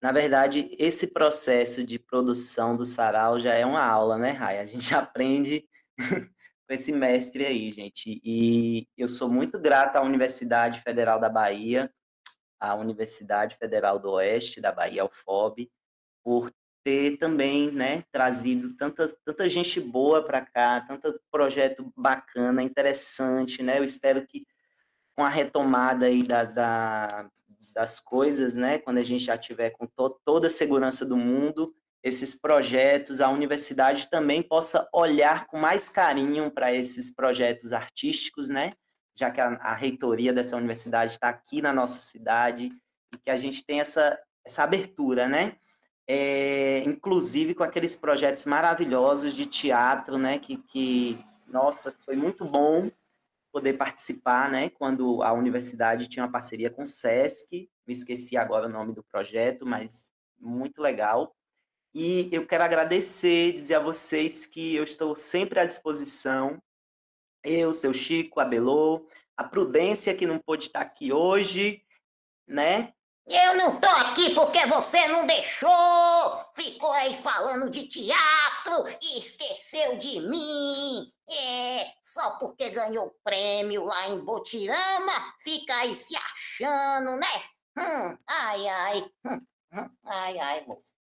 na verdade, esse processo de produção do sarau já é uma aula, né, Rai? A gente aprende com esse mestre aí, gente. E eu sou muito grata à Universidade Federal da Bahia, à Universidade Federal do Oeste da Bahia, UFOB, por ter também, né, trazido tanta, tanta gente boa para cá, tanto projeto bacana, interessante, né? Eu espero que com a retomada aí da, da das coisas, né, quando a gente já tiver com to toda a segurança do mundo, esses projetos, a universidade também possa olhar com mais carinho para esses projetos artísticos, né? Já que a, a reitoria dessa universidade está aqui na nossa cidade e que a gente tem essa, essa abertura, né? É, inclusive com aqueles projetos maravilhosos de teatro, né? Que, que, nossa, foi muito bom poder participar, né? Quando a universidade tinha uma parceria com o SESC, me esqueci agora o nome do projeto, mas muito legal. E eu quero agradecer, dizer a vocês que eu estou sempre à disposição. Eu, seu Chico, a Belô, a Prudência, que não pôde estar aqui hoje, né? Eu não tô aqui porque você não deixou! Ficou aí falando de teatro e esqueceu de mim! É, só porque ganhou prêmio lá em Botirama, fica aí se achando, né? Hum, ai, ai, hum, hum, ai, ai, moço.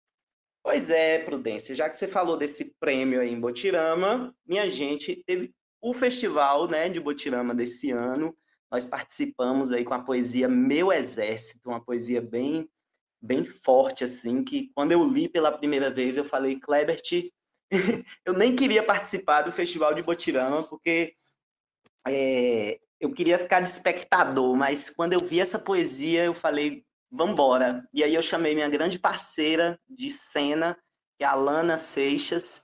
Pois é, Prudência, já que você falou desse prêmio aí em Botirama, minha gente, teve o festival né, de Botirama desse ano. Nós participamos aí com a poesia Meu Exército, uma poesia bem, bem forte, assim, que quando eu li pela primeira vez, eu falei, Klebert, eu nem queria participar do festival de Botirama, porque é, eu queria ficar de espectador, mas quando eu vi essa poesia, eu falei, vambora. E aí eu chamei minha grande parceira de cena, que é a Lana Seixas,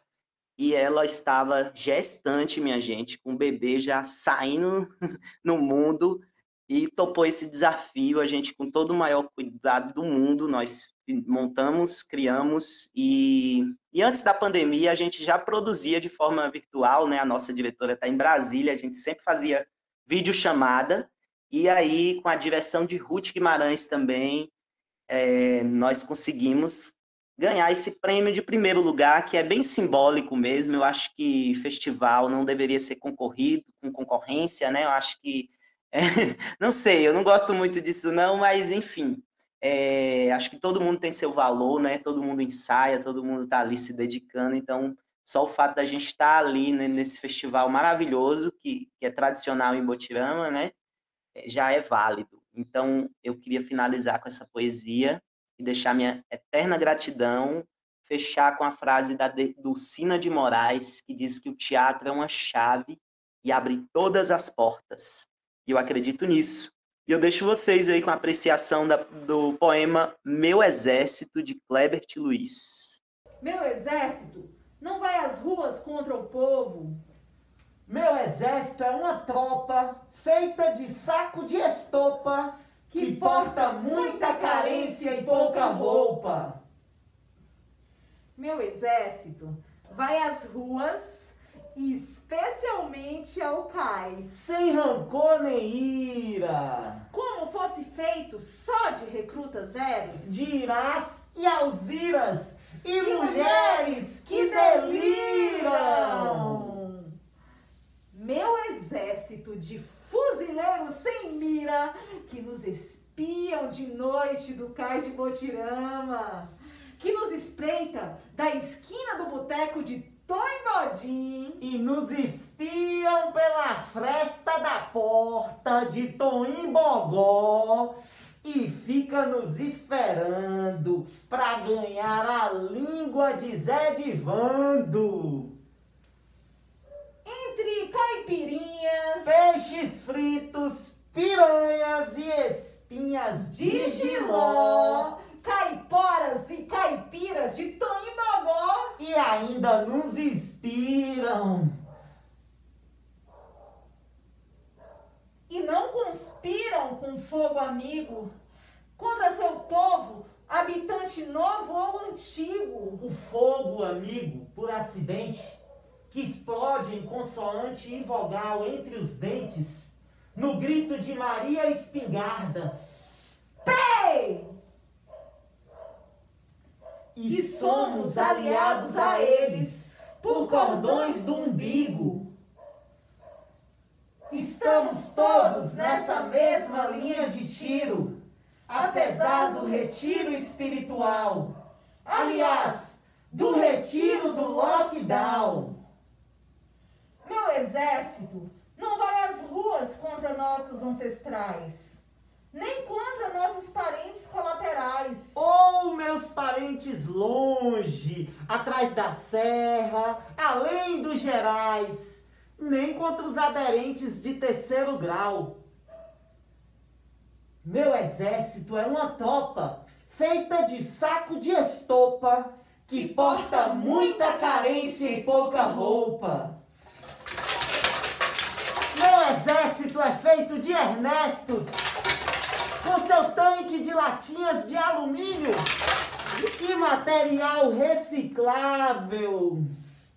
e ela estava gestante, minha gente, com o bebê já saindo no mundo, e topou esse desafio. A gente, com todo o maior cuidado do mundo, nós montamos, criamos, e, e antes da pandemia a gente já produzia de forma virtual, né? A nossa diretora está em Brasília, a gente sempre fazia videochamada, e aí, com a direção de Ruth Guimarães também, é, nós conseguimos ganhar esse prêmio de primeiro lugar, que é bem simbólico mesmo. Eu acho que festival não deveria ser concorrido com concorrência, né? Eu acho que. É, não sei, eu não gosto muito disso, não, mas enfim. É, acho que todo mundo tem seu valor, né? Todo mundo ensaia, todo mundo está ali se dedicando, então só o fato da gente estar tá ali né, nesse festival maravilhoso, que, que é tradicional em Botirama, né? já é válido. Então, eu queria finalizar com essa poesia e deixar minha eterna gratidão, fechar com a frase da Dulcina de Moraes, que diz que o teatro é uma chave e abre todas as portas. E eu acredito nisso. E eu deixo vocês aí com a apreciação da, do poema Meu Exército, de Klebert Luiz. Meu exército não vai às ruas contra o povo. Meu exército é uma tropa feita de saco de estopa, que porta muita carência e pouca roupa. Meu exército vai às ruas, especialmente ao cais. Sem rancor nem ira. Como fosse feito só de recrutas zeros. De irás e alziras. E, e mulheres que deliram. Meu exército de fuzileiros sem mira que nos espiam de noite do cais de Botirama, que nos espreita da esquina do boteco de E nos espiam pela fresta da porta de Toimbogó e fica nos esperando para ganhar a língua de Zé Divando entre caipirinhas, peixes fritos, piranhas e espinhas de giló, caiporas e caipiras de Toimbagó e ainda nos inspiram. E não conspiram com fogo amigo contra seu povo, habitante novo ou antigo. O fogo amigo, por acidente, que explode em consoante e vogal entre os dentes, no grito de Maria Espingarda. Pei! E, somos aliados a eles por cordões do umbigo. Estamos todos nessa mesma linha de tiro, apesar do retiro espiritual. Aliás, do retiro do lockdown. Meu exército não vai às ruas contra nossos ancestrais, nem contra nossos parentes colaterais. Ou meus parentes longe, atrás da serra, além dos gerais, nem contra os aderentes de terceiro grau. Meu exército é uma tropa feita de saco de estopa que porta muita carência e pouca roupa. Meu exército é feito de Ernestos, com seu tanque de latinhas de alumínio e material reciclável.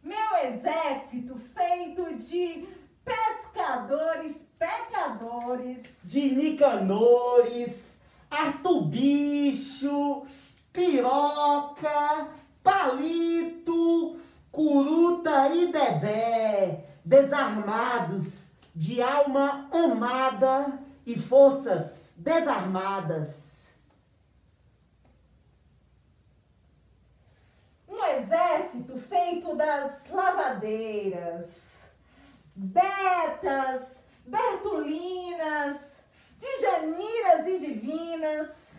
Meu exército feito de pescadores pecadores, de Nicanores, Artubicho, Piroca, Palito, Curuta e Dedé, desarmados, de alma amada e forças desarmadas. Um exército feito das lavadeiras, betas, bertulinas, de janiras e divinas,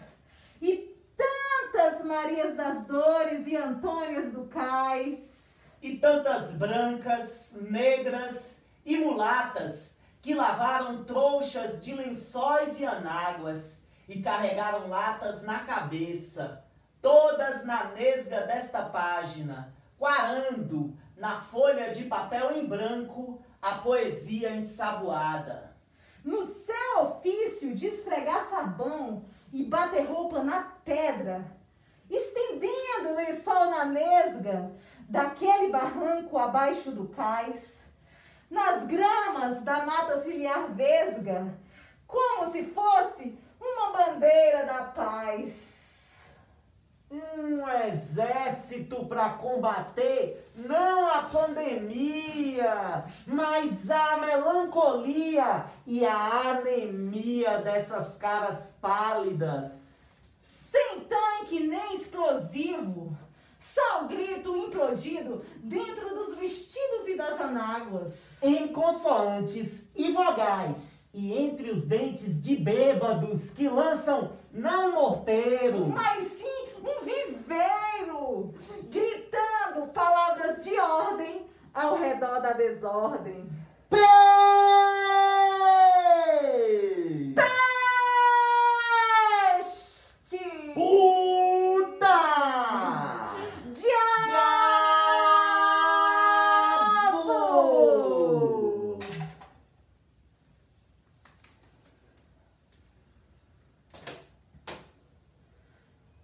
e tantas Marias das Dores e Antônias do Cais. E tantas brancas, negras e mulatas que lavaram trouxas de lençóis e anáguas e carregaram latas na cabeça, todas na nesga desta página, quarando na folha de papel em branco a poesia ensaboada. No seu ofício de esfregar sabão e bater roupa na pedra, estendendo o lençol na nesga daquele barranco abaixo do cais, nas gramas da mata ciliar vesga, como se fosse uma bandeira da paz. Um exército para combater não a pandemia, mas a melancolia e a anemia dessas caras pálidas. Sem tanque nem explosivo, só o grito implodido dentro dos vestidos e das anáguas. Em consoantes e vogais, e entre os dentes de bêbados que lançam não morteiro, mas sim um viveiro, gritando palavras de ordem ao redor da desordem. Pei! Peste! Puta! Diabo!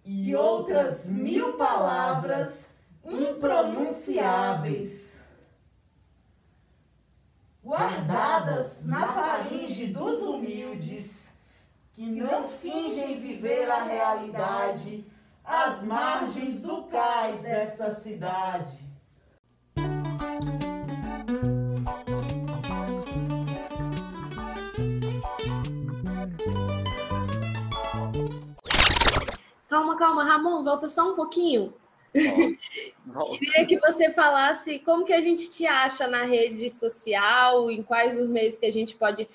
E outras mil palavras impronunciáveis, guardadas na faringe dos humildes, que não fingem viver a realidade às margens do cais dessa cidade. Calma, calma, Ramon, volta só um pouquinho. Volta. Queria que você falasse como que a gente te acha na rede social, em quais os meios que a gente pode.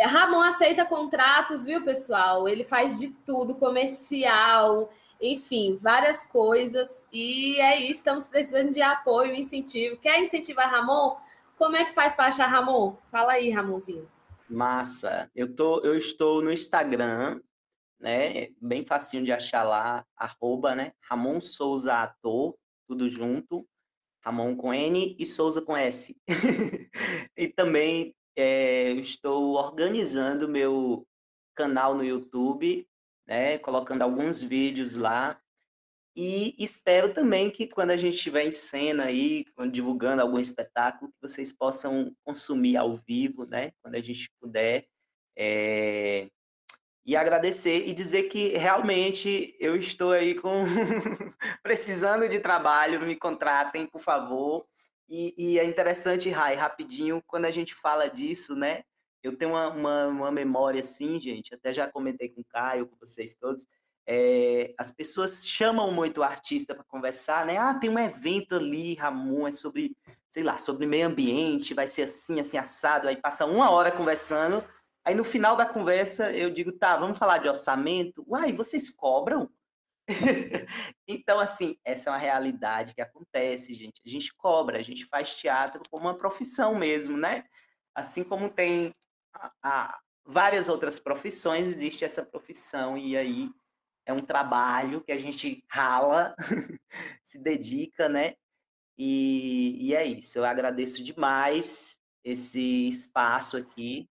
Ramon aceita contratos, viu, pessoal? Ele faz de tudo, comercial, enfim, várias coisas. E é isso, estamos precisando de apoio, incentivo. Quer incentivar Ramon? Como é que faz para achar Ramon? Fala aí, Ramonzinho. Massa. Eu, tô, eu estou no Instagram, né? Bem facinho de achar lá, arroba, né? Ramon Souza Ator, tudo junto. Ramon com N e Souza com S. e também é, eu estou organizando meu canal no YouTube, né? Colocando alguns vídeos lá. E espero também que quando a gente estiver em cena aí, divulgando algum espetáculo, que vocês possam consumir ao vivo, né? Quando a gente puder. É, e agradecer e dizer que realmente eu estou aí com precisando de trabalho, me contratem, por favor. E, e, é interessante, Rai, rapidinho, quando a gente fala disso, né? Eu tenho uma, uma, uma, memória assim, gente, até já comentei com o Caio, com vocês todos. é, as pessoas chamam muito o artista para conversar, né? Ah, tem um evento ali, Ramon, é sobre, sei lá, sobre meio ambiente, vai ser assim, assim, assado. Aí passa uma hora conversando, aí no final da conversa eu digo, tá, vamos falar de orçamento. Uai, vocês cobram? então, assim, essa é uma realidade que acontece, gente. A gente cobra, a gente faz teatro como uma profissão mesmo, né? Assim como tem a, a, várias outras profissões, existe essa profissão, e aí é um trabalho que a gente rala, se dedica, né? E, e é isso. Eu agradeço demais esse espaço aqui.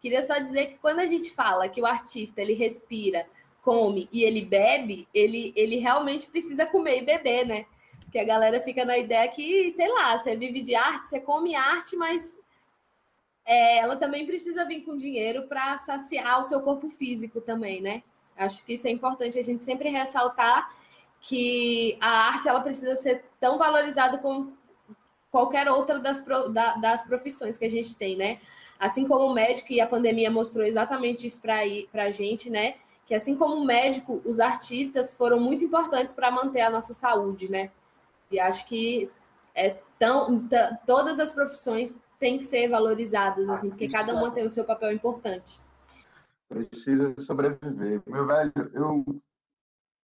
Queria só dizer que quando a gente fala que o artista ele respira, come e ele bebe, ele, ele realmente precisa comer e beber, né? Porque a galera fica na ideia que, sei lá, você vive de arte, você come arte, mas é, ela também precisa vir com dinheiro para saciar o seu corpo físico também, né? Acho que isso é importante a gente sempre ressaltar que a arte ela precisa ser tão valorizada como qualquer outra das, das profissões que a gente tem, né? Assim como o médico, e a pandemia mostrou exatamente isso para a gente, né? Que assim como o médico, os artistas foram muito importantes para manter a nossa saúde, né? E acho que é tão, todas as profissões têm que ser valorizadas, assim, porque cada uma tem o seu papel importante precisa sobreviver. Meu velho, eu,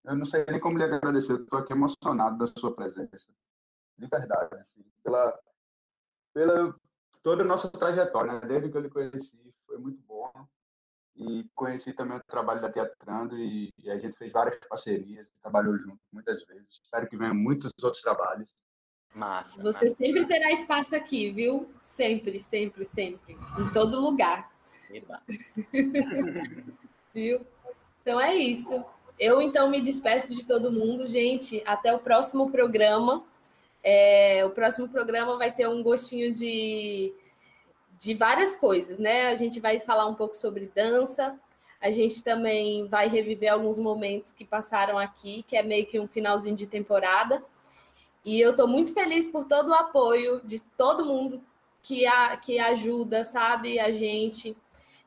eu não sei nem como lhe agradecer, eu estou aqui emocionado da sua presença. De verdade, assim, pela, pela toda a nossa trajetória, né? desde que eu lhe conheci, foi muito bom. E conheci também o trabalho da Teatrando e, e a gente fez várias parcerias, trabalhou junto muitas vezes. Espero que venham muitos outros trabalhos. Massa. Você massa. sempre terá espaço aqui, viu? Sempre, sempre, sempre. Em todo lugar. Viu? Então é isso. Eu então me despeço de todo mundo, gente. Até o próximo programa. É, o próximo programa vai ter um gostinho de, de várias coisas, né? A gente vai falar um pouco sobre dança. A gente também vai reviver alguns momentos que passaram aqui, que é meio que um finalzinho de temporada. E eu estou muito feliz por todo o apoio de todo mundo que, a, que ajuda, sabe, a gente.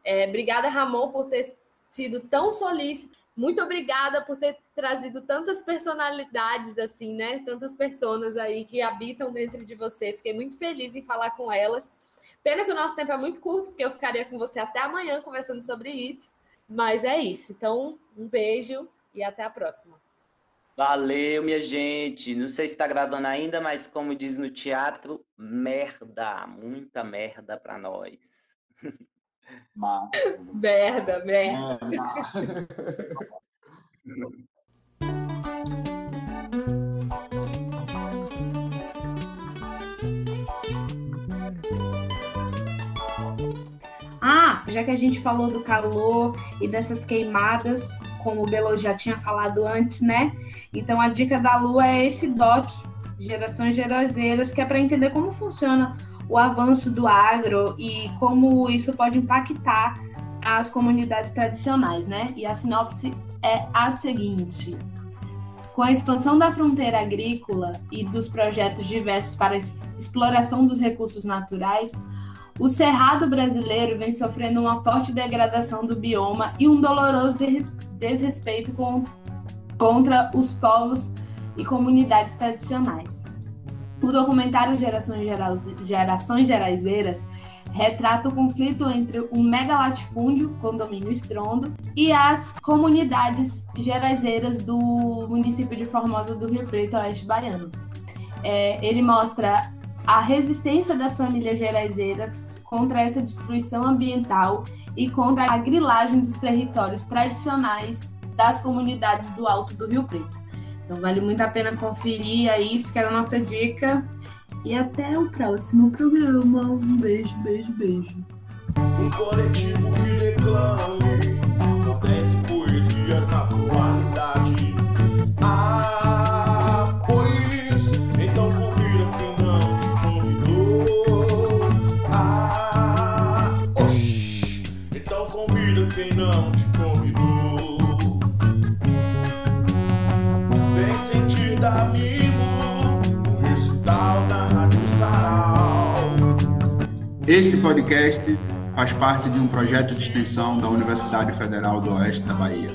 É, obrigada, Ramon, por ter sido tão solícito. Muito obrigada por ter trazido tantas personalidades assim, né? Tantas pessoas aí que habitam dentro de você. Fiquei muito feliz em falar com elas. Pena que o nosso tempo é muito curto, porque eu ficaria com você até amanhã conversando sobre isso. Mas é isso. Então, um beijo e até a próxima. Valeu, minha gente. Não sei se está gravando ainda, mas como diz no teatro, merda, muita merda para nós. Merda, merda. Ah, já que a gente falou do calor e dessas queimadas, como o Belo já tinha falado antes, né? Então a dica da Lua é esse doc, Gerações Geroseiras, que é para entender como funciona o avanço do agro e como isso pode impactar as comunidades tradicionais, né? E a sinopse é a seguinte: com a expansão da fronteira agrícola e dos projetos diversos para exploração dos recursos naturais, o cerrado brasileiro vem sofrendo uma forte degradação do bioma e um doloroso desrespeito contra os povos e comunidades tradicionais. O documentário Gerações, Gerações Geraizeiras retrata o conflito entre o megalatifúndio, condomínio Estrondo, e as comunidades geraizeiras do município de Formosa do Rio Preto, oeste baiano. É, ele mostra a resistência das famílias geraizeiras contra essa destruição ambiental e contra a grilagem dos territórios tradicionais das comunidades do Alto do Rio Preto. Então vale muito a pena conferir aí, fica a nossa dica. E até o próximo programa. Um beijo, beijo, beijo. Um coletivo que reclame, Este podcast faz parte de um projeto de extensão da Universidade Federal do Oeste da Bahia.